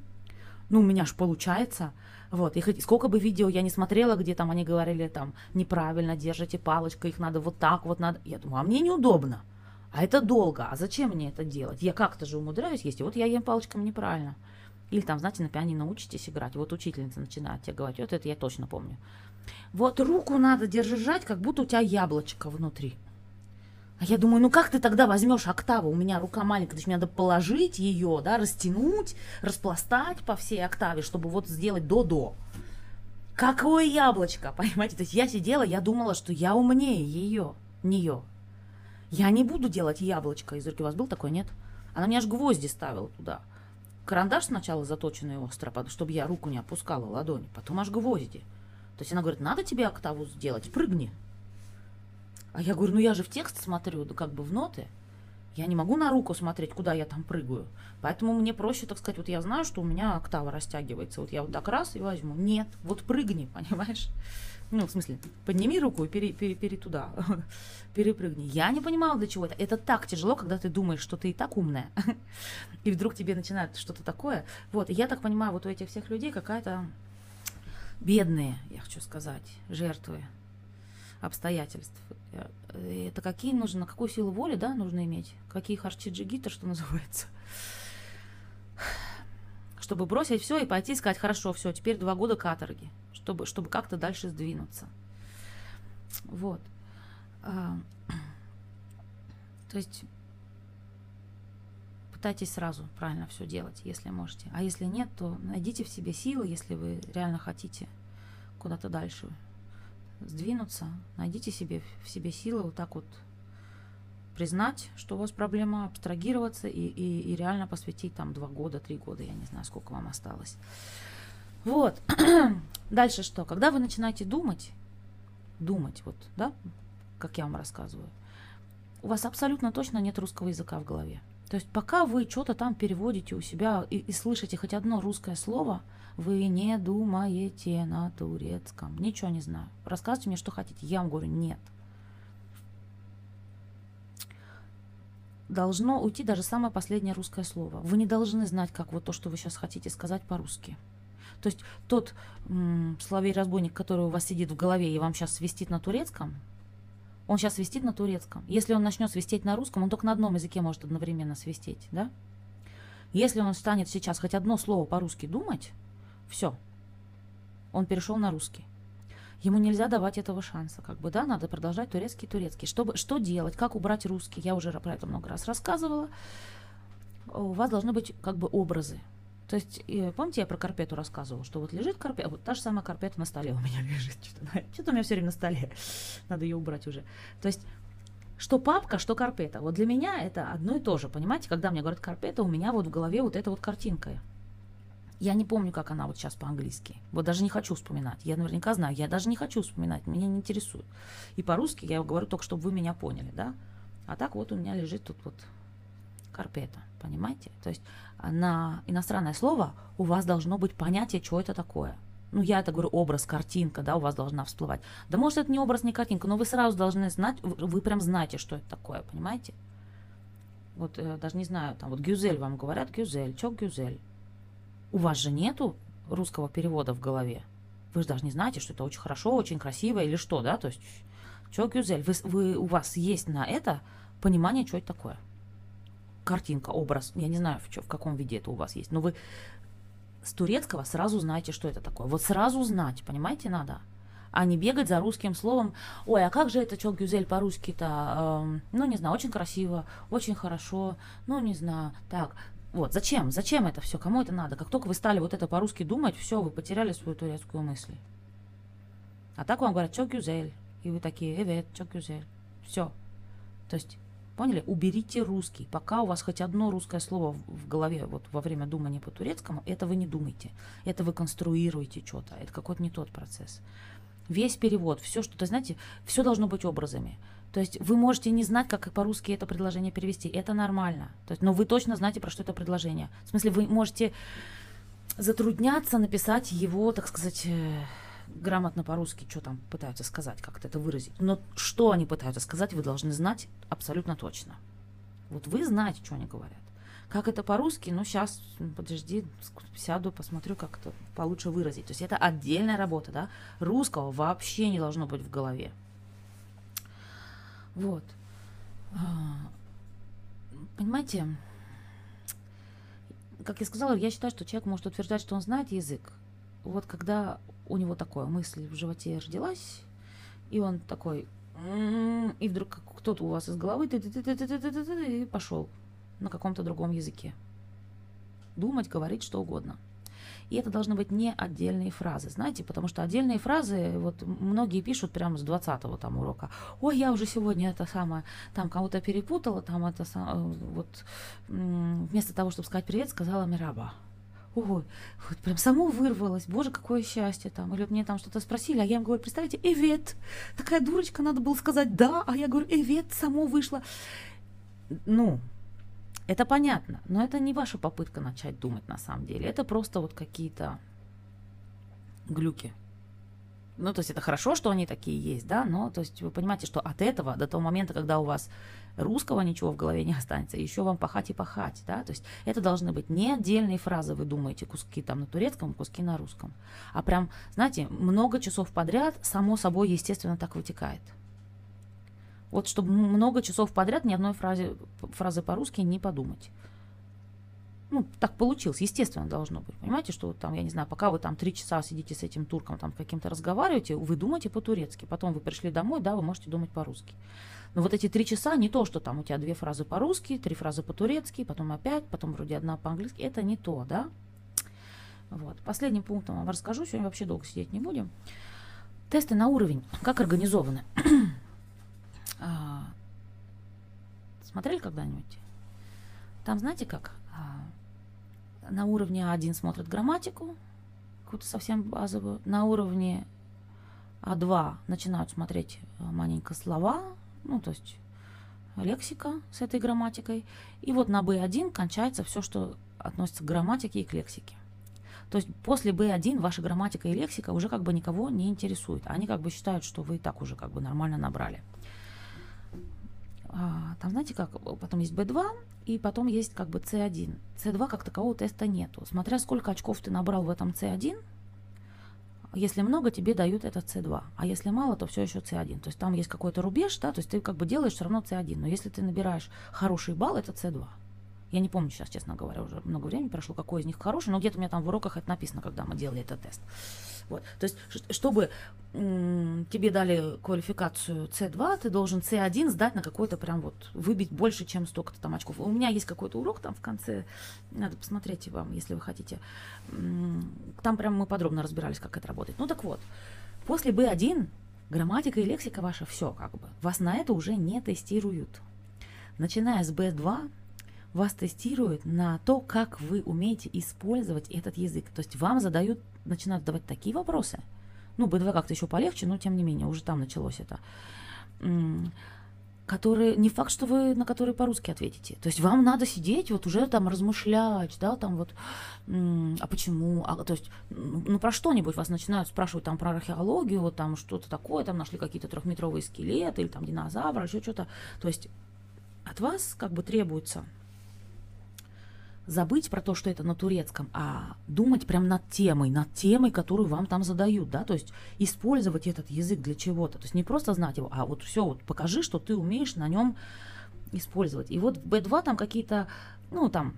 ну, у меня ж получается. Вот, и хоть, сколько бы видео я не смотрела, где там они говорили, там, неправильно держите палочкой, их надо вот так вот надо. Я думаю, а мне неудобно. А это долго. А зачем мне это делать? Я как-то же умудряюсь есть. И вот я ем палочками неправильно. Или там, знаете, на пианино учитесь играть. Вот учительница начинает тебе говорить. Вот это я точно помню. Вот руку надо держать, как будто у тебя яблочко внутри. А я думаю, ну как ты тогда возьмешь октаву? У меня рука маленькая, то есть мне надо положить ее, да, растянуть, распластать по всей октаве, чтобы вот сделать до-до. Какое яблочко, [laughs] понимаете? То есть я сидела, я думала, что я умнее ее, нее. Я не буду делать яблочко из руки. У вас был такой, нет? Она мне аж гвозди ставила туда. Карандаш сначала заточенный остро, чтобы я руку не опускала, ладони. Потом аж гвозди. То есть она говорит, надо тебе октаву сделать, прыгни. А я говорю, ну я же в текст смотрю, да как бы в ноты. Я не могу на руку смотреть, куда я там прыгаю. Поэтому мне проще, так сказать, вот я знаю, что у меня октава растягивается. Вот я вот так раз и возьму. Нет, вот прыгни, [laughs] понимаешь? Ну, в смысле, подними руку и пере, пере, пере туда, [laughs] перепрыгни. Я не понимала, для чего это. Это так тяжело, когда ты думаешь, что ты и так умная, [laughs] и вдруг тебе начинает что-то такое. Вот, я так понимаю, вот у этих всех людей какая-то бедные, я хочу сказать, жертвы обстоятельств. Э, это какие нужно, какую силу воли, да, нужно иметь? Какие харчиджигита, что называется? Чтобы бросить все и пойти сказать, хорошо, все, теперь два года каторги чтобы, чтобы как-то дальше сдвинуться. Вот. А, то есть пытайтесь сразу правильно все делать, если можете. А если нет, то найдите в себе силы, если вы реально хотите куда-то дальше сдвинуться. Найдите себе в себе силы вот так вот признать, что у вас проблема, абстрагироваться и, и, и реально посвятить там два года, три года, я не знаю, сколько вам осталось. Вот. [clears throat] Дальше что? Когда вы начинаете думать, думать, вот, да, как я вам рассказываю, у вас абсолютно точно нет русского языка в голове. То есть пока вы что-то там переводите у себя и, и слышите хоть одно русское слово, вы не думаете на турецком. Ничего не знаю. Рассказывайте мне, что хотите. Я вам говорю, нет. Должно уйти даже самое последнее русское слово. Вы не должны знать, как вот то, что вы сейчас хотите сказать по-русски. То есть тот м, соловей-разбойник, который у вас сидит в голове и вам сейчас свистит на турецком, он сейчас свистит на турецком. Если он начнет свистеть на русском, он только на одном языке может одновременно свистеть, да? Если он станет сейчас хоть одно слово по-русски думать, все, он перешел на русский. Ему нельзя давать этого шанса, как бы, да, надо продолжать турецкий, турецкий. Чтобы, что делать, как убрать русский, я уже про это много раз рассказывала. У вас должны быть как бы образы. То есть, помните, я про карпету рассказывала, что вот лежит карпета, вот та же самая карпета на столе у меня [laughs] лежит. Что-то, что-то у меня все время на столе. [laughs] Надо ее убрать уже. То есть, что папка, что карпета. Вот для меня это одно и то же. Понимаете, когда мне говорят карпета, у меня вот в голове вот эта вот картинка. Я не помню, как она вот сейчас по-английски. Вот даже не хочу вспоминать. Я наверняка знаю, я даже не хочу вспоминать, меня не интересует. И по-русски я говорю только, чтобы вы меня поняли, да? А так вот у меня лежит тут вот карпета, понимаете? То есть на иностранное слово у вас должно быть понятие, что это такое. Ну, я это говорю, образ, картинка, да, у вас должна всплывать. Да может, это не образ, не картинка, но вы сразу должны знать, вы прям знаете, что это такое, понимаете? Вот э, даже не знаю, там вот гюзель вам говорят, гюзель, чё гюзель? У вас же нету русского перевода в голове. Вы же даже не знаете, что это очень хорошо, очень красиво или что, да? То есть, чё гюзель? Вы, вы, у вас есть на это понимание, что это такое картинка, образ, я не знаю, в, чё, в каком виде это у вас есть, но вы с турецкого сразу знаете, что это такое. Вот сразу знать, понимаете, надо. А не бегать за русским словом. Ой, а как же это чок гюзель по-русски-то? Эм, ну, не знаю, очень красиво, очень хорошо. Ну, не знаю. Так, вот, зачем? Зачем это все? Кому это надо? Как только вы стали вот это по-русски думать, все, вы потеряли свою турецкую мысль. А так вам говорят чок гюзель. И вы такие, эвет, чок гюзель. Все. То есть Поняли? Уберите русский. Пока у вас хоть одно русское слово в голове вот во время думания по турецкому, это вы не думаете. Это вы конструируете что-то. Это какой-то не тот процесс. Весь перевод, все что-то, знаете, все должно быть образами. То есть вы можете не знать, как по-русски это предложение перевести. Это нормально. То есть, но вы точно знаете, про что это предложение. В смысле, вы можете затрудняться написать его, так сказать, э, грамотно по-русски, что там пытаются сказать, как-то это выразить. Но что они пытаются сказать, вы должны знать абсолютно точно. Вот вы знаете, что они говорят. Как это по-русски? Ну, сейчас, подожди, сяду, посмотрю, как это получше выразить. То есть это отдельная работа, да? Русского вообще не должно быть в голове. Вот. А, понимаете, как я сказала, я считаю, что человек может утверждать, что он знает язык. Вот когда у него такое мысль в животе родилась, и он такой, и вдруг кто-то у вас из головы и пошел на каком-то другом языке. Думать, говорить, что угодно. И это должны быть не отдельные фразы, знаете, потому что отдельные фразы, вот многие пишут прямо с 20-го там урока, ой, я уже сегодня это самое, там кого-то перепутала, там это, вот, вместо того, чтобы сказать привет, сказала Мираба ой, вот прям само вырвалось, боже, какое счастье там. Или вот мне там что-то спросили, а я им говорю, представляете, Эвет, такая дурочка, надо было сказать да, а я говорю, Эвет, само вышло. Ну, это понятно, но это не ваша попытка начать думать на самом деле. Это просто вот какие-то глюки. Ну, то есть это хорошо, что они такие есть, да, но то есть вы понимаете, что от этого до того момента, когда у вас русского ничего в голове не останется, еще вам пахать и пахать, да, то есть это должны быть не отдельные фразы, вы думаете, куски там на турецком, куски на русском, а прям, знаете, много часов подряд, само собой, естественно, так вытекает. Вот чтобы много часов подряд ни одной фразы, фразы по-русски не подумать ну, так получилось, естественно, должно быть. Понимаете, что там, я не знаю, пока вы там три часа сидите с этим турком, там каким-то разговариваете, вы думаете по-турецки, потом вы пришли домой, да, вы можете думать по-русски. Но вот эти три часа не то, что там у тебя две фразы по-русски, три фразы по-турецки, потом опять, потом вроде одна по-английски, это не то, да. Вот. Последним пунктом вам расскажу, сегодня вообще долго сидеть не будем. Тесты на уровень, как организованы. А, смотрели когда-нибудь? Там знаете как? А, на уровне А1 смотрят грамматику, какую-то совсем базовую. На уровне А2 начинают смотреть э, маленько слова, ну, то есть лексика с этой грамматикой. И вот на B1 кончается все, что относится к грамматике и к лексике. То есть после B1 ваша грамматика и лексика уже как бы никого не интересует. Они как бы считают, что вы и так уже как бы нормально набрали. А, там, знаете как, потом есть B2, и потом есть как бы C1. C2 как такового теста нету. Смотря сколько очков ты набрал в этом C1, если много, тебе дают этот C2. А если мало, то все еще C1. То есть там есть какой-то рубеж, да, то есть ты как бы делаешь все равно C1. Но если ты набираешь хороший балл, это C2. Я не помню сейчас, честно говоря, уже много времени прошло, какой из них хороший, но где-то у меня там в уроках это написано, когда мы делали этот тест. Вот. То есть, чтобы тебе дали квалификацию C2, ты должен C1 сдать на какой-то прям вот, выбить больше, чем столько-то там очков. У меня есть какой-то урок там в конце, надо посмотреть вам, если вы хотите. Там прям мы подробно разбирались, как это работает. Ну так вот, после B1 грамматика и лексика ваша все как бы. Вас на это уже не тестируют. Начиная с B2 вас тестируют на то, как вы умеете использовать этот язык. То есть вам задают, начинают задавать такие вопросы. Ну, B2 как-то еще полегче, но тем не менее, уже там началось это. Которые, не факт, что вы на которые по-русски ответите. То есть вам надо сидеть, вот уже там размышлять, да, там вот, а почему, а, то есть, ну, про что-нибудь вас начинают спрашивать там про археологию, вот там что-то такое, там нашли какие-то трехметровые скелеты или там динозавры, еще что-то. То есть от вас как бы требуется забыть про то, что это на турецком, а думать прям над темой, над темой, которую вам там задают, да, то есть использовать этот язык для чего-то, то есть не просто знать его, а вот все, вот покажи, что ты умеешь на нем использовать. И вот в B2 там какие-то, ну, там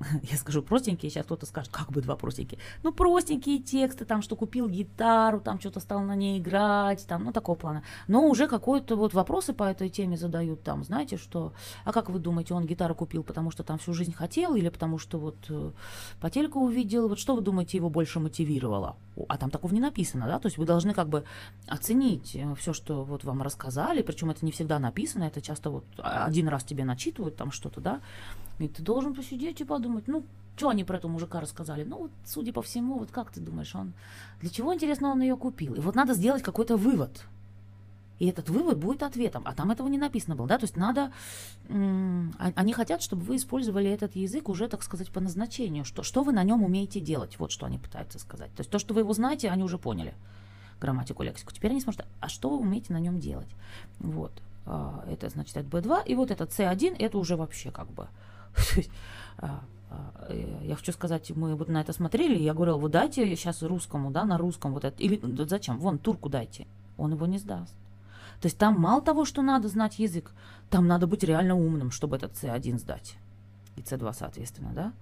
[laughs] я скажу простенькие, сейчас кто-то скажет, как бы два простенькие. Ну, простенькие тексты, там, что купил гитару, там, что-то стал на ней играть, там, ну, такого плана. Но уже какой-то вот вопросы по этой теме задают там, знаете, что, а как вы думаете, он гитару купил, потому что там всю жизнь хотел, или потому что вот э, по телеку увидел, вот что вы думаете, его больше мотивировало? А там такого не написано, да, то есть вы должны как бы оценить э, все, что вот вам рассказали, причем это не всегда написано, это часто вот один раз тебе начитывают там что-то, да, и ты должен посидеть и подумать, ну, что они про этого мужика рассказали? Ну, вот, судя по всему, вот как ты думаешь, он... Для чего, интересно, он ее купил? И вот надо сделать какой-то вывод. И этот вывод будет ответом. А там этого не написано было, да? То есть надо... А, они хотят, чтобы вы использовали этот язык уже, так сказать, по назначению. Что, что вы на нем умеете делать? Вот что они пытаются сказать. То есть то, что вы его знаете, они уже поняли. Грамматику, лексику. Теперь они сможет... А что вы умеете на нем делать? Вот. А, это, значит, это B2. И вот этот C1, это уже вообще как бы [laughs] я хочу сказать, мы вот на это смотрели, я говорила, вы дайте сейчас русскому, да, на русском вот это, или зачем, вон, турку дайте, он его не сдаст. То есть там мало того, что надо знать язык, там надо быть реально умным, чтобы этот C1 сдать. И C2, соответственно, да.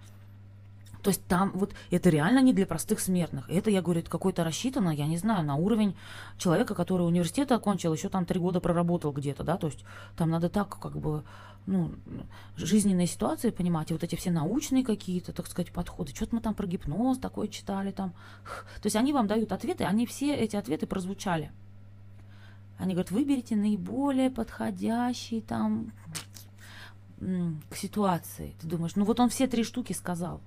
То есть там вот это реально не для простых смертных. Это, я говорю, это какой-то рассчитано, я не знаю, на уровень человека, который университет окончил, еще там три года проработал где-то, да, то есть там надо так как бы, ну, жизненные ситуации понимать, и вот эти все научные какие-то, так сказать, подходы. Что-то мы там про гипноз такое читали там. То есть они вам дают ответы, они все эти ответы прозвучали. Они говорят, выберите наиболее подходящий там к ситуации. Ты думаешь, ну вот он все три штуки сказал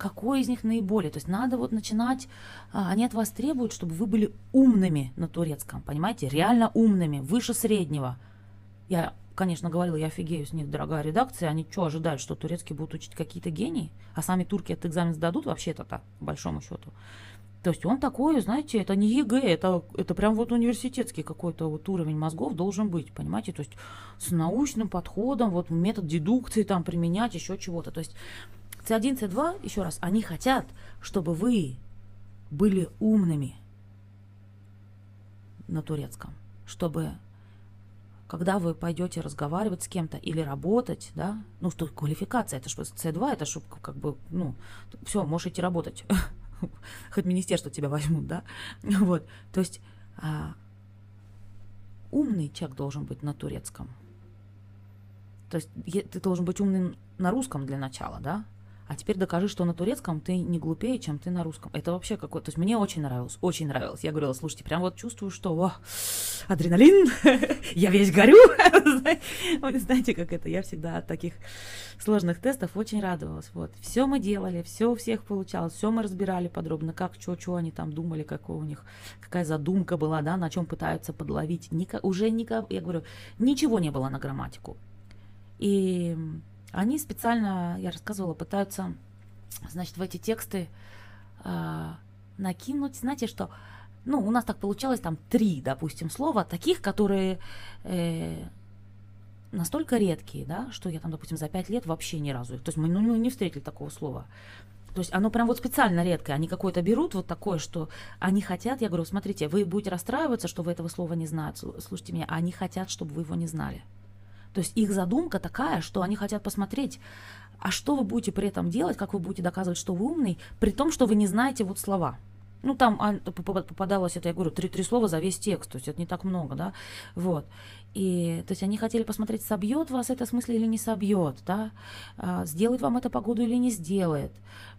какой из них наиболее. То есть надо вот начинать, а, они от вас требуют, чтобы вы были умными на турецком, понимаете, реально умными, выше среднего. Я, конечно, говорила, я офигею с них, дорогая редакция, они что ожидают, что турецкий будут учить какие-то гении, а сами турки этот экзамен сдадут вообще-то так, по большому счету. То есть он такой, знаете, это не ЕГЭ, это, это прям вот университетский какой-то вот уровень мозгов должен быть, понимаете, то есть с научным подходом, вот метод дедукции там применять, еще чего-то. То есть C1, C2, еще раз, они хотят, чтобы вы были умными на турецком, чтобы когда вы пойдете разговаривать с кем-то или работать, да, ну что квалификация, это что C2, это чтобы как бы, ну, все, можешь идти работать, [laughs] хоть министерство тебя возьмут, да, [laughs] вот, то есть а, умный человек должен быть на турецком, то есть ты должен быть умным на русском для начала, да, а теперь докажи, что на турецком ты не глупее, чем ты на русском. Это вообще какой-то... То есть мне очень нравилось, очень нравилось. Я говорила, слушайте, прям вот чувствую, что о, адреналин, [laughs] я весь горю. [laughs] Знаете, как это? Я всегда от таких сложных тестов очень радовалась. Вот. Все мы делали, все у всех получалось, все мы разбирали подробно, как, что, что они там думали, какая у них, какая задумка была, да, на чем пытаются подловить. Ника, уже никак, я говорю, ничего не было на грамматику. И они специально, я рассказывала, пытаются, значит, в эти тексты э, накинуть, знаете, что, ну, у нас так получалось там три, допустим, слова, таких, которые э, настолько редкие, да, что я там, допустим, за пять лет вообще ни разу, то есть мы ну, не встретили такого слова. То есть оно прям вот специально редкое. Они какое-то берут вот такое, что они хотят, я говорю, смотрите, вы будете расстраиваться, что вы этого слова не знаете, слушайте меня, а они хотят, чтобы вы его не знали. То есть их задумка такая, что они хотят посмотреть, а что вы будете при этом делать, как вы будете доказывать, что вы умный, при том, что вы не знаете вот слова. Ну, там а, попадалось это, я говорю, три, три слова за весь текст, то есть это не так много, да, вот. И, то есть они хотели посмотреть, собьет вас это смысле или не собьет, да, а, сделает вам это погоду или не сделает,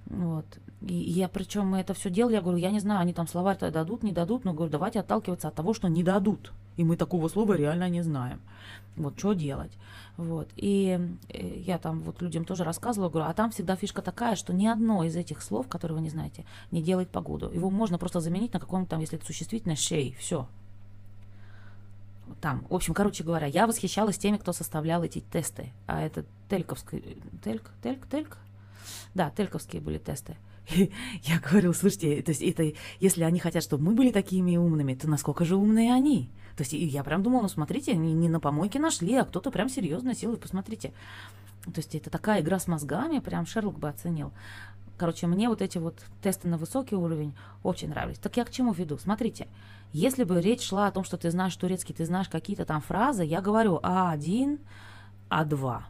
вот. И я, причем мы это все делали, я говорю, я не знаю, они там словарь-то дадут, не дадут, но говорю, давайте отталкиваться от того, что не дадут. И мы такого слова реально не знаем. Вот, что делать. Вот. И э, я там вот людям тоже рассказывала, говорю, а там всегда фишка такая, что ни одно из этих слов, которые вы не знаете, не делает погоду. Его можно просто заменить на каком-то там, если это существительное, шей, все. Там, в общем, короче говоря, я восхищалась теми, кто составлял эти тесты. А это тельковский, тельк, тельк, тельк? Да, тельковские были тесты. [laughs] я говорю, слушайте, то есть это, если они хотят, чтобы мы были такими умными, то насколько же умные они? То есть я прям думала, ну смотрите, не, не на помойке нашли, а кто-то прям серьезно сел, и посмотрите. То есть это такая игра с мозгами, прям Шерлок бы оценил. Короче, мне вот эти вот тесты на высокий уровень очень нравились. Так я к чему веду? Смотрите, если бы речь шла о том, что ты знаешь турецкий, ты знаешь какие-то там фразы, я говорю А1, А2.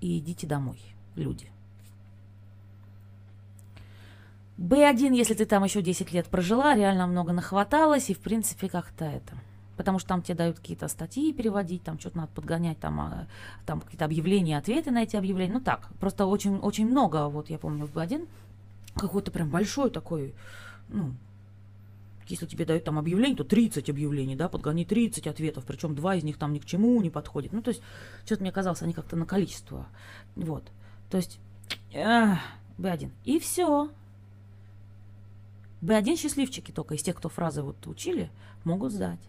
И идите домой, люди. Б1, если ты там еще 10 лет прожила, реально много нахваталось, и в принципе как-то это. Потому что там тебе дают какие-то статьи переводить, там что-то надо подгонять, там, а, там какие-то объявления, ответы на эти объявления. Ну так, просто очень, очень много, вот я помню в Б1, какой-то прям большой такой, ну, если тебе дают там объявление, то 30 объявлений, да, подгони 30 ответов, причем два из них там ни к чему не подходят. Ну, то есть, что-то мне казалось, они как-то на количество. Вот. То есть, э, B1. И все. B1 счастливчики только из тех, кто фразы вот учили, могут сдать.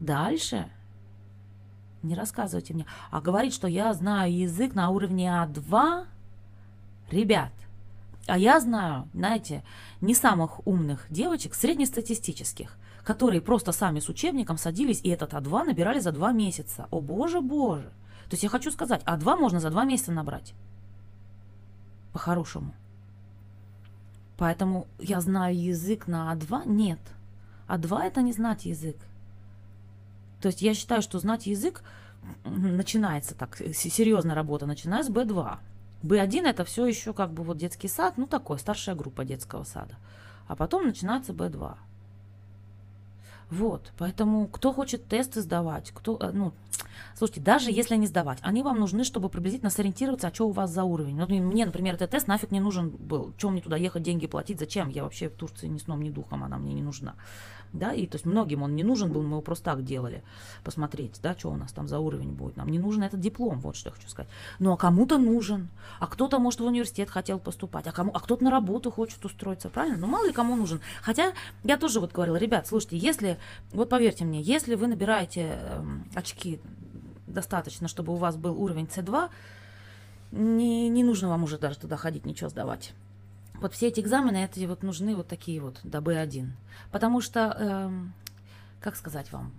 Дальше не рассказывайте мне. А говорить, что я знаю язык на уровне А2, ребят, а я знаю, знаете, не самых умных девочек, среднестатистических, которые просто сами с учебником садились и этот А2 набирали за два месяца. О боже, боже. То есть я хочу сказать, А2 можно за два месяца набрать. По-хорошему. Поэтому я знаю язык на А2? Нет. А2 это не знать язык. То есть я считаю, что знать язык начинается так, серьезная работа начинается с B2. B1 это все еще как бы вот детский сад, ну такой, старшая группа детского сада. А потом начинается B2. Вот, поэтому кто хочет тесты сдавать, кто, э, ну, слушайте, даже если не сдавать, они вам нужны, чтобы приблизительно сориентироваться, а что у вас за уровень. Ну, мне, например, этот тест нафиг не нужен был. Чем мне туда ехать, деньги платить, зачем? Я вообще в Турции ни сном, ни духом, она мне не нужна да, и то есть многим он не нужен был, мы его просто так делали, посмотреть, да, что у нас там за уровень будет, нам не нужен этот диплом, вот что я хочу сказать. Ну, а кому-то нужен, а кто-то, может, в университет хотел поступать, а, кому, а кто-то на работу хочет устроиться, правильно? Ну, мало ли кому нужен. Хотя я тоже вот говорила, ребят, слушайте, если, вот поверьте мне, если вы набираете э, очки достаточно, чтобы у вас был уровень C2, не, не нужно вам уже даже туда ходить, ничего сдавать. Вот все эти экзамены, эти вот нужны вот такие вот, до B1. Потому что, э, как сказать вам,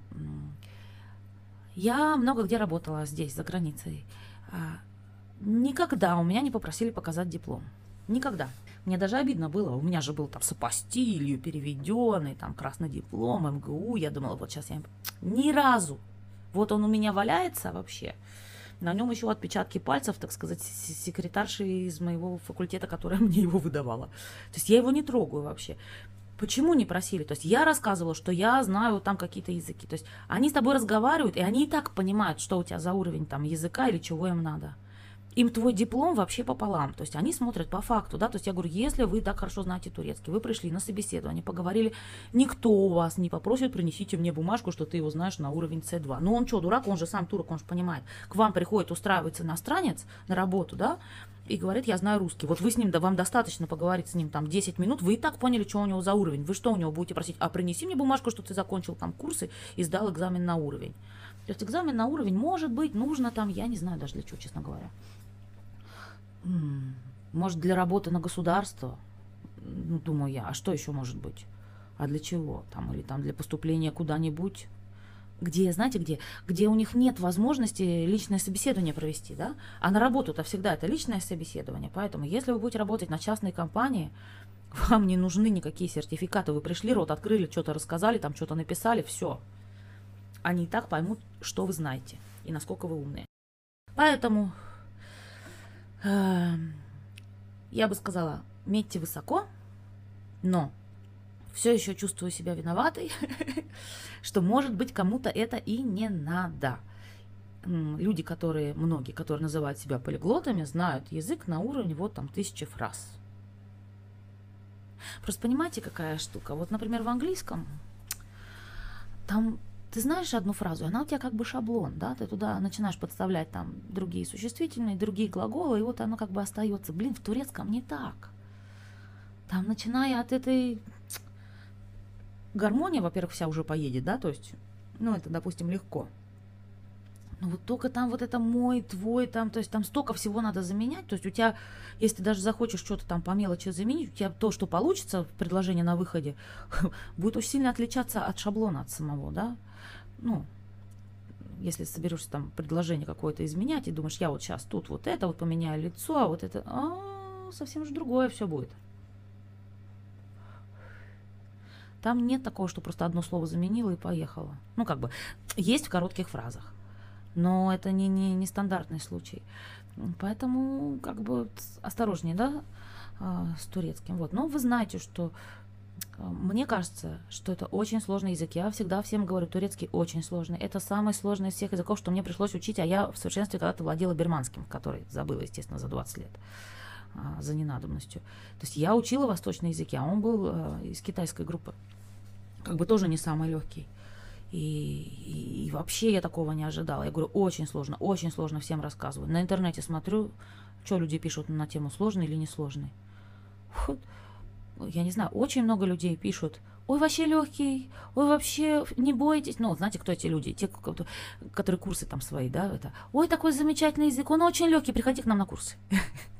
я много где работала здесь, за границей. А никогда у меня не попросили показать диплом. Никогда. Мне даже обидно было. У меня же был там с апостилью переведенный, там красный диплом, МГУ. Я думала, вот сейчас я... Ни разу. Вот он у меня валяется вообще. На нем еще отпечатки пальцев, так сказать, секретарши из моего факультета, которая [laughs] мне его выдавала. То есть я его не трогаю вообще. Почему не просили? То есть я рассказывала, что я знаю там какие-то языки. То есть они с тобой разговаривают, и они и так понимают, что у тебя за уровень там языка или чего им надо им твой диплом вообще пополам. То есть они смотрят по факту, да, то есть я говорю, если вы так хорошо знаете турецкий, вы пришли на собеседование, поговорили, никто у вас не попросит, принесите мне бумажку, что ты его знаешь на уровень C2. Ну он что, дурак, он же сам турок, он же понимает. К вам приходит, устраивается иностранец на работу, да, и говорит, я знаю русский. Вот вы с ним, да вам достаточно поговорить с ним там 10 минут, вы и так поняли, что у него за уровень. Вы что у него будете просить? А принеси мне бумажку, что ты закончил там курсы и сдал экзамен на уровень. То есть экзамен на уровень может быть, нужно там, я не знаю даже для чего, честно говоря. Может, для работы на государство? Ну, думаю я, а что еще может быть? А для чего? Там, или там для поступления куда-нибудь? Где, знаете, где? Где у них нет возможности личное собеседование провести, да? А на работу-то всегда это личное собеседование. Поэтому, если вы будете работать на частной компании, вам не нужны никакие сертификаты. Вы пришли, рот открыли, что-то рассказали, там что-то написали, все. Они и так поймут, что вы знаете и насколько вы умные. Поэтому я бы сказала, метьте высоко, но все еще чувствую себя виноватой, [laughs] что, может быть, кому-то это и не надо. Люди, которые, многие, которые называют себя полиглотами, знают язык на уровне вот там тысячи фраз. Просто понимаете, какая штука? Вот, например, в английском там ты знаешь одну фразу, она у тебя как бы шаблон, да, ты туда начинаешь подставлять там другие существительные, другие глаголы, и вот оно как бы остается. Блин, в турецком не так. Там, начиная от этой гармония, во-первых, вся уже поедет, да, то есть, ну, это, допустим, легко. Ну вот только там вот это мой, твой, там, то есть там столько всего надо заменять. То есть у тебя, если ты даже захочешь что-то там по мелочи заменить, у тебя то, что получится в предложении на выходе, [laughs] будет очень сильно отличаться от шаблона от самого, да ну, если соберешься там предложение какое-то изменять и думаешь, я вот сейчас тут вот это вот поменяю лицо, а вот это, а, совсем же другое все будет. Там нет такого, что просто одно слово заменила и поехала. Ну, как бы, есть в коротких фразах, но это не, не, не стандартный случай. Поэтому, как бы, осторожнее, да, а, с турецким. Вот. Но вы знаете, что мне кажется, что это очень сложный язык. Я всегда всем говорю, турецкий очень сложный. Это самый сложный из всех языков, что мне пришлось учить, а я в совершенстве когда-то владела берманским, который забыла, естественно, за 20 лет а, за ненадобностью. То есть я учила восточный языки, а он был а, из китайской группы. Как бы тоже не самый легкий. И, и, и вообще я такого не ожидала. Я говорю, очень сложно, очень сложно всем рассказываю. На интернете смотрю, что люди пишут на тему сложный или несложный. Вот я не знаю, очень много людей пишут, ой, вообще легкий, ой, вообще не бойтесь. Ну, знаете, кто эти люди? Те, которые курсы там свои, да, это, ой, такой замечательный язык, он очень легкий, приходи к нам на курсы. [laughs]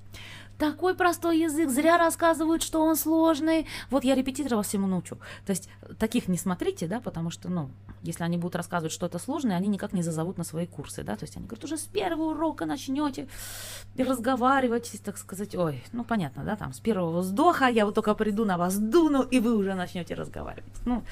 такой простой язык, зря рассказывают, что он сложный. Вот я репетиторов всему научу. То есть таких не смотрите, да, потому что, ну, если они будут рассказывать что это сложное, они никак не зазовут на свои курсы, да, то есть они говорят, уже с первого урока начнете разговаривать, так сказать, ой, ну, понятно, да, там, с первого вздоха я вот только приду на вас дуну, и вы уже начнете разговаривать. Ну,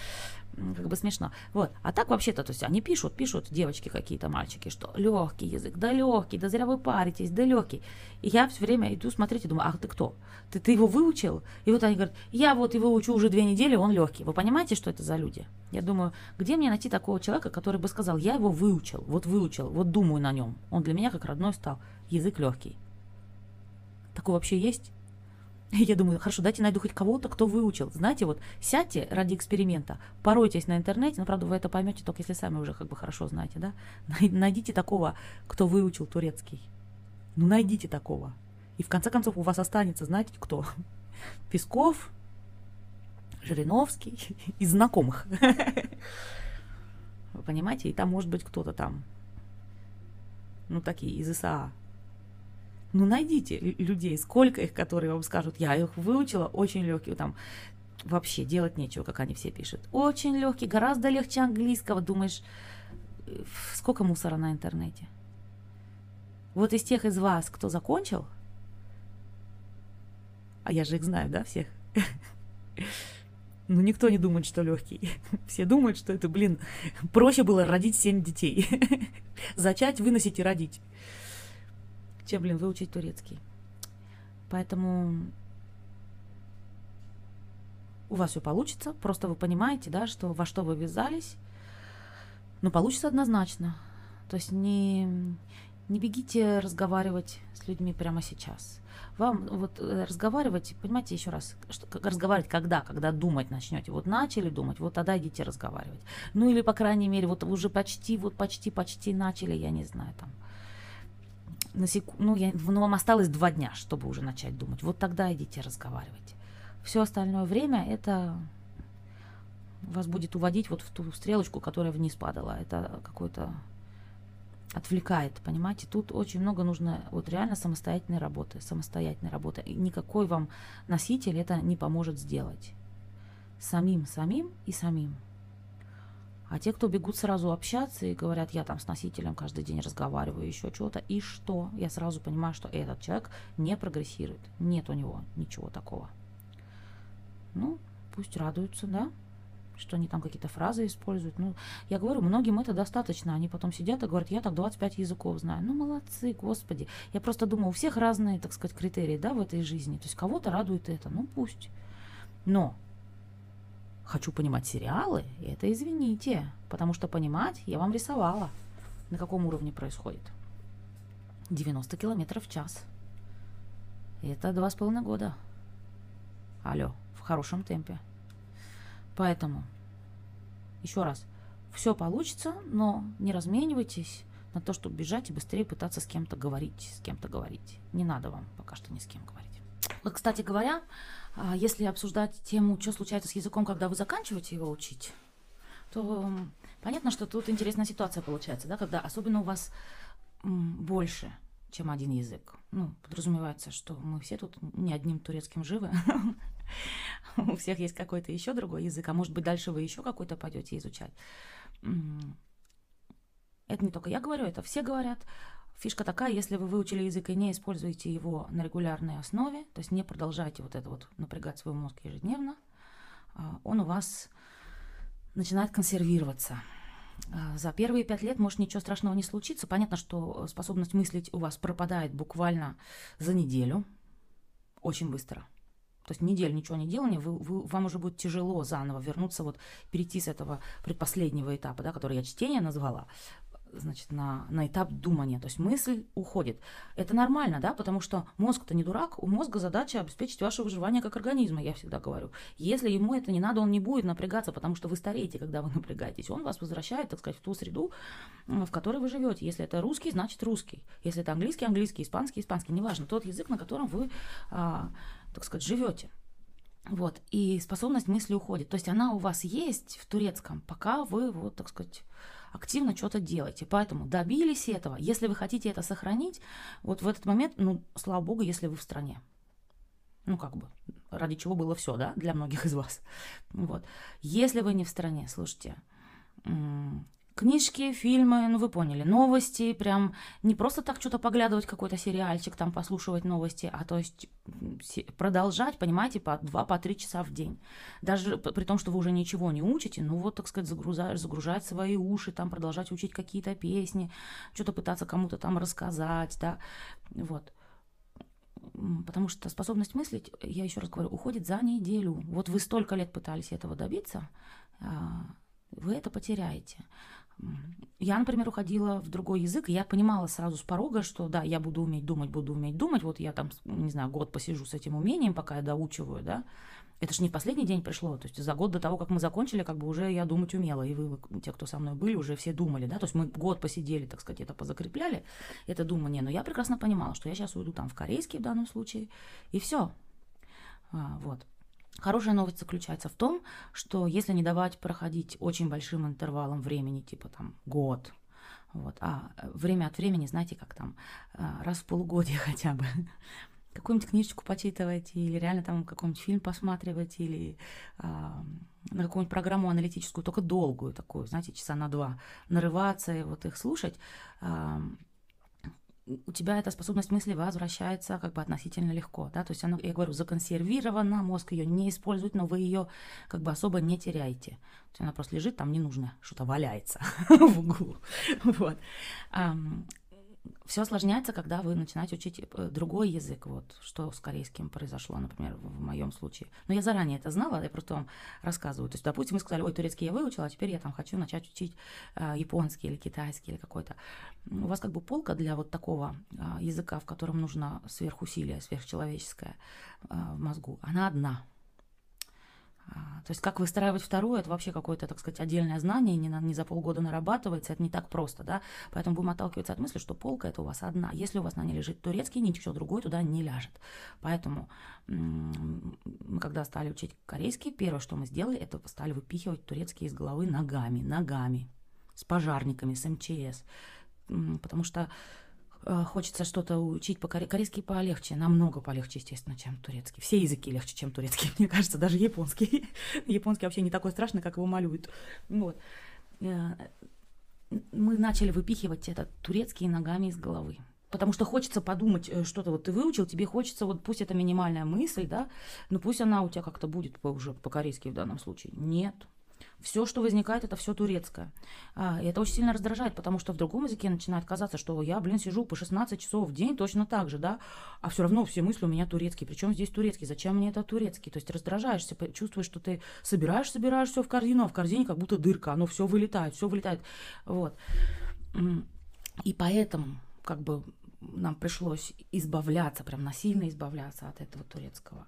как бы смешно. Вот. А так вообще-то, то есть они пишут, пишут девочки какие-то, мальчики, что легкий язык, да легкий, да зря вы паритесь, да легкий. И я все время иду смотреть и думаю, ах ты кто? Ты, ты его выучил? И вот они говорят, я вот его учу уже две недели, он легкий. Вы понимаете, что это за люди? Я думаю, где мне найти такого человека, который бы сказал, я его выучил, вот выучил, вот думаю на нем. Он для меня как родной стал. Язык легкий. Такой вообще есть? [laughs] Я думаю, хорошо, дайте найду хоть кого-то, кто выучил. Знаете, вот сядьте ради эксперимента, поройтесь на интернете, ну, правда, вы это поймете только если сами уже как бы хорошо знаете, да? Найдите такого, кто выучил турецкий. Ну, найдите такого. И в конце концов у вас останется, знаете, кто? [laughs] Песков, Жириновский [laughs] из знакомых. Вы понимаете? И там может быть кто-то там, ну, такие, из ИСА, ну, найдите людей, сколько их, которые вам скажут, я их выучила, очень легкие, там, вообще делать нечего, как они все пишут. Очень легкий, гораздо легче английского. Думаешь, сколько мусора на интернете? Вот из тех из вас, кто закончил, а я же их знаю, да, всех? [laughs] Ну, никто не думает, что легкий. [laughs] Все думают, что это, блин, проще было родить семь детей. [laughs] Зачать, выносить и родить чем, блин, выучить турецкий. Поэтому у вас все получится, просто вы понимаете, да, что во что вы ввязались, но получится однозначно. То есть не, не бегите разговаривать с людьми прямо сейчас. Вам вот э, разговаривать, понимаете, еще раз, что, разговаривать когда? Когда думать начнете. Вот начали думать, вот тогда идите разговаривать. Ну или, по крайней мере, вот уже почти, вот почти, почти начали, я не знаю, там, на секу... ну, я... ну, вам осталось два дня, чтобы уже начать думать. Вот тогда идите разговаривать. Все остальное время это вас будет уводить вот в ту стрелочку, которая вниз падала. Это какой-то отвлекает, понимаете? Тут очень много нужно вот реально самостоятельной работы, самостоятельной работы. И никакой вам носитель это не поможет сделать. Самим, самим и самим. А те, кто бегут сразу общаться и говорят, я там с носителем каждый день разговариваю, еще что-то, и что? Я сразу понимаю, что этот человек не прогрессирует. Нет у него ничего такого. Ну, пусть радуются, да? Что они там какие-то фразы используют. Ну, я говорю, многим это достаточно. Они потом сидят и говорят, я так 25 языков знаю. Ну, молодцы, господи. Я просто думаю, у всех разные, так сказать, критерии, да, в этой жизни. То есть кого-то радует это, ну пусть. Но хочу понимать сериалы, это извините, потому что понимать я вам рисовала, на каком уровне происходит. 90 километров в час. Это два с половиной года. Алло, в хорошем темпе. Поэтому, еще раз, все получится, но не разменивайтесь на то, чтобы бежать и быстрее пытаться с кем-то говорить, с кем-то говорить. Не надо вам пока что ни с кем говорить. Кстати говоря, если обсуждать тему, что случается с языком, когда вы заканчиваете его учить, то понятно, что тут интересная ситуация получается, да, когда особенно у вас больше, чем один язык. Ну, подразумевается, что мы все тут не одним турецким живы. [laughs] У всех есть какой-то еще другой язык, а может быть, дальше вы еще какой-то пойдете изучать. Это не только я говорю, это все говорят. Фишка такая, если вы выучили язык и не используете его на регулярной основе, то есть не продолжаете вот это вот напрягать свой мозг ежедневно, а, он у вас начинает консервироваться. А, за первые пять лет может ничего страшного не случиться. Понятно, что способность мыслить у вас пропадает буквально за неделю, очень быстро. То есть неделю ничего не делания, вы, вы, вам уже будет тяжело заново вернуться, вот перейти с этого предпоследнего этапа, да, который я чтение назвала, значит, на, на этап думания. То есть мысль уходит. Это нормально, да, потому что мозг-то не дурак, у мозга задача обеспечить ваше выживание как организма, я всегда говорю. Если ему это не надо, он не будет напрягаться, потому что вы стареете, когда вы напрягаетесь. Он вас возвращает, так сказать, в ту среду, в которой вы живете. Если это русский, значит русский. Если это английский, английский, испанский, испанский. Неважно, тот язык, на котором вы, а, так сказать, живете. Вот, и способность мысли уходит. То есть она у вас есть в турецком, пока вы, вот, так сказать, активно что-то делаете. Поэтому добились этого. Если вы хотите это сохранить, вот в этот момент, ну, слава богу, если вы в стране. Ну, как бы, ради чего было все, да, для многих из вас. Вот. Если вы не в стране, слушайте, Книжки, фильмы, ну вы поняли, новости, прям не просто так что-то поглядывать, какой-то сериальчик, там послушивать новости, а то есть продолжать, понимаете, по два, по три часа в день. Даже при том, что вы уже ничего не учите, ну вот, так сказать, загружаешь, загружать свои уши, там продолжать учить какие-то песни, что-то пытаться кому-то там рассказать, да, вот. Потому что способность мыслить, я еще раз говорю, уходит за неделю. Вот вы столько лет пытались этого добиться, а, вы это потеряете. Я, например, уходила в другой язык, и я понимала сразу с порога, что да, я буду уметь думать, буду уметь думать. Вот я там, не знаю, год посижу с этим умением, пока я доучиваю, да. Это же не в последний день пришло. То есть за год до того, как мы закончили, как бы уже я думать умела. И вы, те, кто со мной были, уже все думали, да. То есть мы год посидели, так сказать, это позакрепляли, это думание. Но я прекрасно понимала, что я сейчас уйду там в корейский в данном случае, и все. А, вот. Хорошая новость заключается в том, что если не давать проходить очень большим интервалом времени, типа там год, вот, а время от времени, знаете, как там, а, раз в полугодие [laughs] хотя бы, какую-нибудь книжечку почитывать, или реально там какой-нибудь фильм посматривать, или а, на какую-нибудь программу аналитическую, только долгую такую, знаете, часа на два, нарываться и вот их слушать, у тебя эта способность мысли возвращается как бы относительно легко, да, то есть она, я говорю, законсервирована, мозг ее не использует, но вы ее как бы особо не теряете. То есть она просто лежит, там не нужно, что-то валяется [laughs] в углу. Вот все осложняется, когда вы начинаете учить э, другой язык, вот что с корейским произошло, например, в моем случае. Но я заранее это знала, я просто вам рассказываю. То есть, допустим, вы сказали, ой, турецкий я выучила, а теперь я там хочу начать учить э, японский или китайский или какой-то. У вас как бы полка для вот такого э, языка, в котором нужно сверхусилие, сверхчеловеческое э, в мозгу, она одна. А, то есть как выстраивать второе, это вообще какое-то, так сказать, отдельное знание, не, на, не за полгода нарабатывается, это не так просто, да, поэтому будем отталкиваться от мысли, что полка это у вас одна, если у вас на ней лежит турецкий, ничего другое туда не ляжет, поэтому мы когда стали учить корейский, первое, что мы сделали, это стали выпихивать турецкий из головы ногами, ногами, с пожарниками, с МЧС, потому что хочется что-то учить по корейский полегче, намного полегче, естественно, чем турецкий. Все языки легче, чем турецкий, [laughs] мне кажется, даже японский. [laughs] японский вообще не такой страшный, как его малюют. Вот. Э, мы начали выпихивать этот турецкий ногами из головы. Потому что хочется подумать, э, что-то вот ты выучил, тебе хочется, вот пусть это минимальная мысль, да, но пусть она у тебя как-то будет уже по-корейски в данном случае. Нет, все, что возникает, это все турецкое. А, и это очень сильно раздражает, потому что в другом языке начинает казаться, что я, блин, сижу по 16 часов в день точно так же, да, а все равно все мысли у меня турецкие. Причем здесь турецкий? Зачем мне это турецкий? То есть раздражаешься, чувствуешь, что ты собираешь, собираешь все в корзину, а в корзине как будто дырка, оно все вылетает, все вылетает. Вот. И поэтому, как бы, нам пришлось избавляться, прям насильно избавляться от этого турецкого.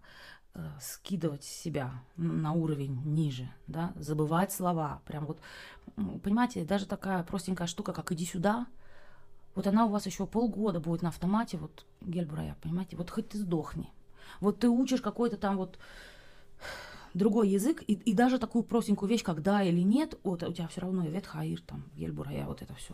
Э, скидывать себя на уровень ниже, да, забывать слова, прям вот, понимаете, даже такая простенькая штука, как «иди сюда», вот она у вас еще полгода будет на автомате, вот, Гельбурая, понимаете, вот хоть ты сдохни. Вот ты учишь какой-то там вот другой язык, и, и даже такую простенькую вещь, как да или нет, вот у тебя все равно Ивет Хаир, там, Гельбурая, вот это все.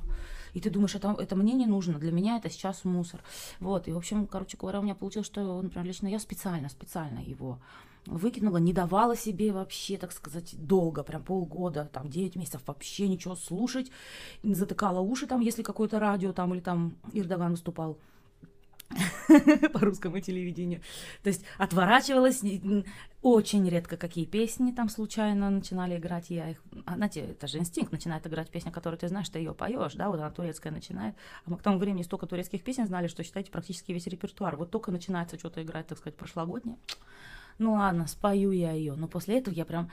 И ты думаешь, это, это мне не нужно, для меня это сейчас мусор. Вот, и, в общем, короче говоря, у меня получилось, что, например, лично я специально, специально его выкинула, не давала себе вообще, так сказать, долго, прям полгода, там, 9 месяцев вообще ничего слушать, затыкала уши там, если какое-то радио там или там Ирдоган выступал, [laughs] по русскому телевидению. То есть отворачивалась, очень редко какие песни там случайно начинали играть, я их, а, знаете, это же инстинкт, начинает играть песня, которую ты знаешь, ты ее поешь, да, вот она турецкая начинает, а мы к тому времени столько турецких песен знали, что считайте практически весь репертуар, вот только начинается что-то играть, так сказать, прошлогоднее, ну ладно, спою я ее, но после этого я прям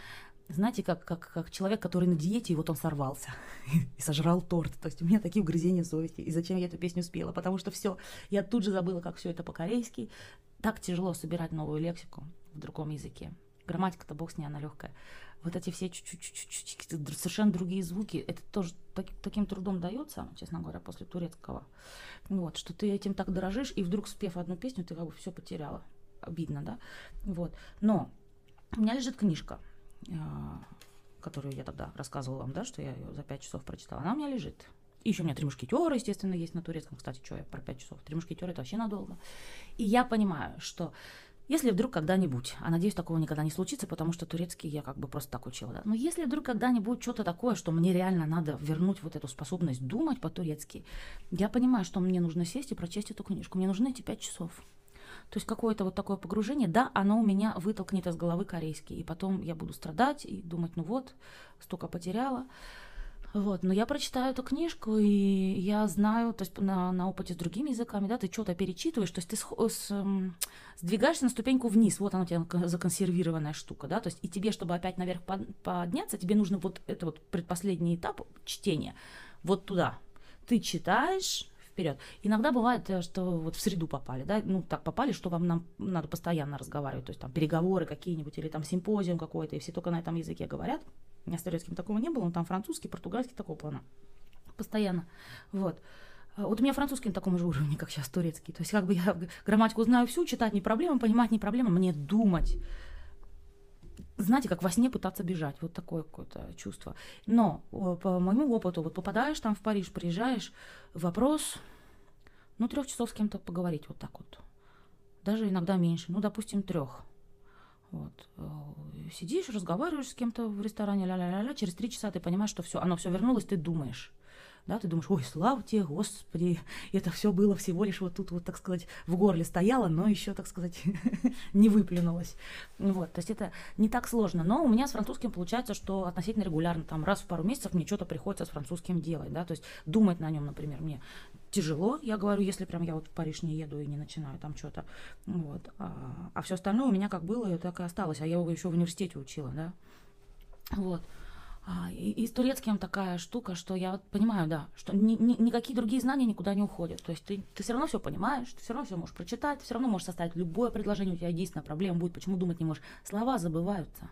знаете, как, как, как человек, который на диете, и вот он сорвался [laughs] и сожрал торт. То есть у меня такие угрызения совести. И зачем я эту песню спела? Потому что все, я тут же забыла, как все это по-корейски. Так тяжело собирать новую лексику в другом языке. Грамматика-то бог с ней, она легкая. Вот эти все чуть-чуть совершенно другие звуки, это тоже так, таким трудом дается, честно говоря, после турецкого. Вот, что ты этим так дорожишь, и вдруг спев одну песню, ты как бы все потеряла. Обидно, да? Вот. Но у меня лежит книжка которую я тогда рассказывала вам, да, что я ее за 5 часов прочитала, она у меня лежит. И еще у меня три мушкетера, естественно, есть на турецком. Кстати, что я про 5 часов? Три мушкетера это вообще надолго. И я понимаю, что Если вдруг когда-нибудь, а надеюсь, такого никогда не случится, потому что турецкий я как бы просто так учила, да. Но если вдруг когда-нибудь что-то такое, что мне реально надо вернуть вот эту способность думать по-турецки, я понимаю, что мне нужно сесть и прочесть эту книжку. Мне нужны эти пять часов. То есть какое-то вот такое погружение, да, оно у меня вытолкнет из головы корейский. И потом я буду страдать и думать, ну вот, столько потеряла. Вот, но я прочитаю эту книжку, и я знаю, то есть на, на опыте с другими языками, да, ты что-то перечитываешь, то есть ты с, с, сдвигаешься на ступеньку вниз, вот она у тебя законсервированная штука, да, то есть и тебе, чтобы опять наверх подняться, тебе нужно вот это вот предпоследний этап чтения, вот туда. Ты читаешь, вперед. Иногда бывает, э, что вот в среду попали, да, ну так попали, что вам нам надо постоянно разговаривать, то есть там переговоры какие-нибудь или там симпозиум какой-то, и все только на этом языке говорят. У меня с турецким такого не было, но там французский, португальский такого плана. Постоянно. Вот. А вот у меня французский на таком же уровне, как сейчас турецкий. То есть как бы я [laughs] грамматику знаю всю, читать не проблема, понимать не проблема, мне думать. Знаете, как во сне пытаться бежать, вот такое какое-то чувство. Но по моему опыту, вот попадаешь там в Париж, приезжаешь, вопрос, ну, трех часов с кем-то поговорить вот так вот. Даже иногда меньше, ну, допустим, трех. Вот. Э, сидишь, разговариваешь с кем-то в ресторане, ля-ля-ля-ля, через три часа ты понимаешь, что все, оно все вернулось, ты думаешь да, ты думаешь, ой, слава тебе, Господи, это все было всего лишь вот тут вот, так сказать, в горле стояло, но еще, так сказать, [laughs] не выплюнулось. Вот, то есть это не так сложно, но у меня с французским получается, что относительно регулярно, там, раз в пару месяцев мне что-то приходится с французским делать, да, то есть думать на нем, например, мне тяжело, я говорю, если прям я вот в Париж не еду и не начинаю там что-то, вот, а, а все остальное у меня как было, так и осталось, а я его еще в университете учила, да, вот. А, и, и с турецким такая штука, что я вот понимаю, да, что ни, ни, никакие другие знания никуда не уходят. То есть ты, ты все равно все понимаешь, ты все равно все можешь прочитать, все равно можешь составить любое предложение, у тебя единственная проблема будет, почему думать не можешь. Слова забываются.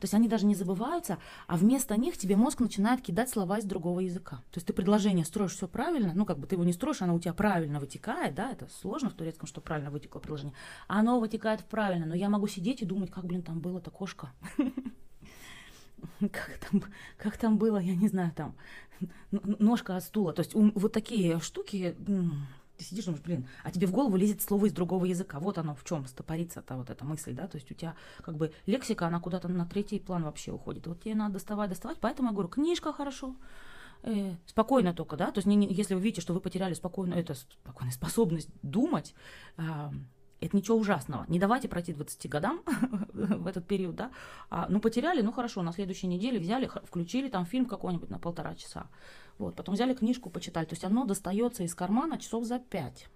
То есть они даже не забываются, а вместо них тебе мозг начинает кидать слова из другого языка. То есть ты предложение строишь все правильно, ну как бы ты его не строишь, оно у тебя правильно вытекает, да, это сложно в турецком, что правильно вытекло предложение. Оно вытекает правильно, но я могу сидеть и думать, как, блин, там было-то кошка. [laughs] [laughs] как там, как там было, я не знаю, там, [laughs] ножка от стула. То есть вот такие штуки, ты сидишь, думаешь, блин, а тебе в голову лезет слово из другого языка. Вот оно в чем стопорится-то вот эта мысль, да, то есть у тебя как бы лексика, она куда-то на третий план вообще уходит. Вот тебе надо доставать, доставать, поэтому я говорю, книжка хорошо, э, спокойно только, да, то есть не, не, если вы видите, что вы потеряли спокойную, это спокойную [laughs] способность думать, э, это ничего ужасного. Не давайте пройти 20 годам [laughs] в этот период, да. А, ну, потеряли, ну хорошо, на следующей неделе взяли, включили там фильм какой-нибудь на полтора часа. Вот, потом взяли книжку, почитали. То есть оно достается из кармана часов за 5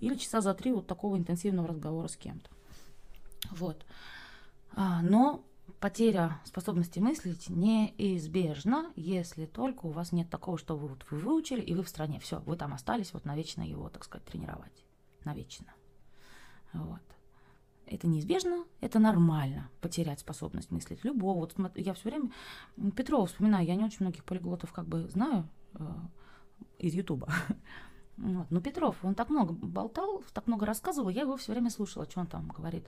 или часа за 3 вот такого интенсивного разговора с кем-то. Вот. А, но потеря способности мыслить неизбежна, если только у вас нет такого, что вы, вот, вы выучили, и вы в стране. Все, вы там остались вот навечно его, так сказать, тренировать. Навечно. Вот. Это неизбежно, это нормально потерять способность мыслить. Любого. Вот я все время Петрова вспоминаю, я не очень многих полиглотов как бы знаю э, из Ютуба. [laughs] Вот. Но Петров, он так много болтал, так много рассказывал, я его все время слушала, что он там говорит.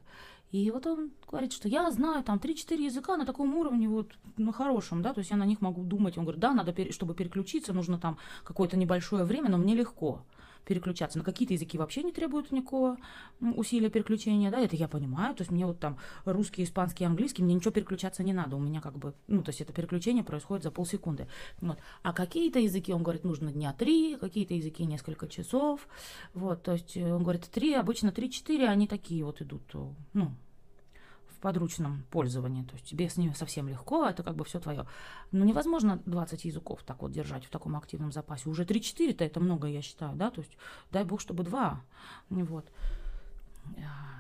И вот он говорит, что я знаю там 3-4 языка на таком уровне, вот на хорошем, да, то есть я на них могу думать. Он говорит, да, надо, чтобы переключиться, нужно там какое-то небольшое время, но мне легко переключаться. На какие-то языки вообще не требуют никакого усилия переключения, да, это я понимаю. То есть мне вот там русский, испанский, английский, мне ничего переключаться не надо. У меня как бы, ну, то есть это переключение происходит за полсекунды. Вот. А какие-то языки, он говорит, нужно дня три, какие-то языки несколько часов. Вот, то есть он говорит, три, обычно три-четыре, они такие вот идут, ну, подручном пользовании. То есть тебе с ними совсем легко, это как бы все твое. Но невозможно 20 языков так вот держать в таком активном запасе. Уже 3-4-то это много, я считаю, да, то есть дай бог, чтобы два. Вот.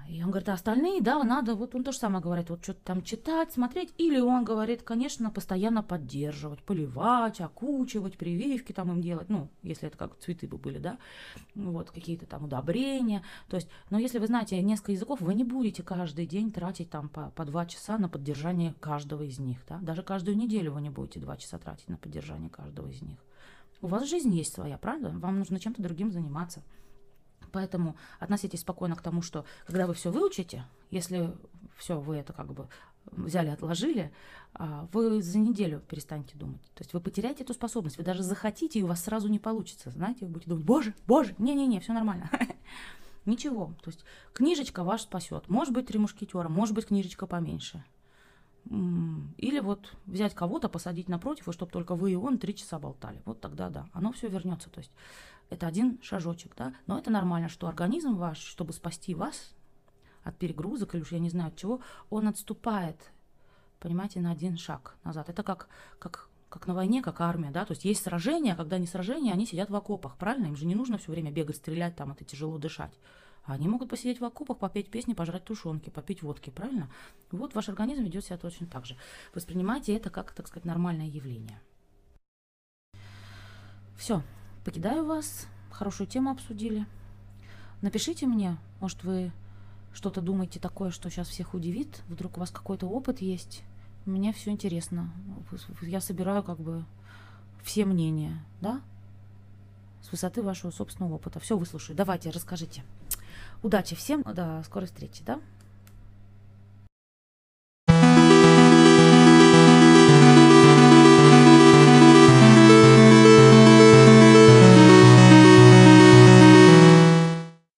И он говорит, а остальные, да, надо, вот он то же самое говорит, вот что-то там читать, смотреть. Или он говорит, конечно, постоянно поддерживать, поливать, окучивать, прививки там им делать. Ну, если это как цветы бы были, да, вот, какие-то там удобрения. То есть, но если вы знаете несколько языков, вы не будете каждый день тратить там по, по два часа на поддержание каждого из них, да. Даже каждую неделю вы не будете два часа тратить на поддержание каждого из них. У вас жизнь есть своя, правда? Вам нужно чем-то другим заниматься. Поэтому относитесь спокойно к тому, что когда вы все выучите, если все вы это как бы взяли, отложили, а, вы за неделю перестанете думать. То есть вы потеряете эту способность. Вы даже захотите, и у вас сразу не получится. Знаете, вы будете думать, боже, боже, не-не-не, все нормально. [laughs] Ничего. То есть книжечка ваш спасет. Может быть, три мушкетера, может быть, книжечка поменьше. Или вот взять кого-то, посадить напротив, и чтобы только вы и он три часа болтали. Вот тогда да, оно все вернется. То есть это один шажочек, да. Но это нормально, что организм ваш, чтобы спасти вас от перегрузок или уж я не знаю от чего, он отступает, понимаете, на один шаг назад. Это как, как, как на войне, как армия, да. То есть есть сражения, а когда не сражения, они сидят в окопах, правильно? Им же не нужно все время бегать, стрелять, там это тяжело дышать. Они могут посидеть в окопах, попеть песни, пожрать тушенки, попить водки, правильно? Вот ваш организм ведет себя точно так же. Воспринимайте это как, так сказать, нормальное явление. Все, покидаю вас. Хорошую тему обсудили. Напишите мне, может, вы что-то думаете такое, что сейчас всех удивит. Вдруг у вас какой-то опыт есть. Мне все интересно. Я собираю как бы все мнения, да? С высоты вашего собственного опыта. Все выслушаю. Давайте, расскажите. Удачи всем, до скорой встречи, да?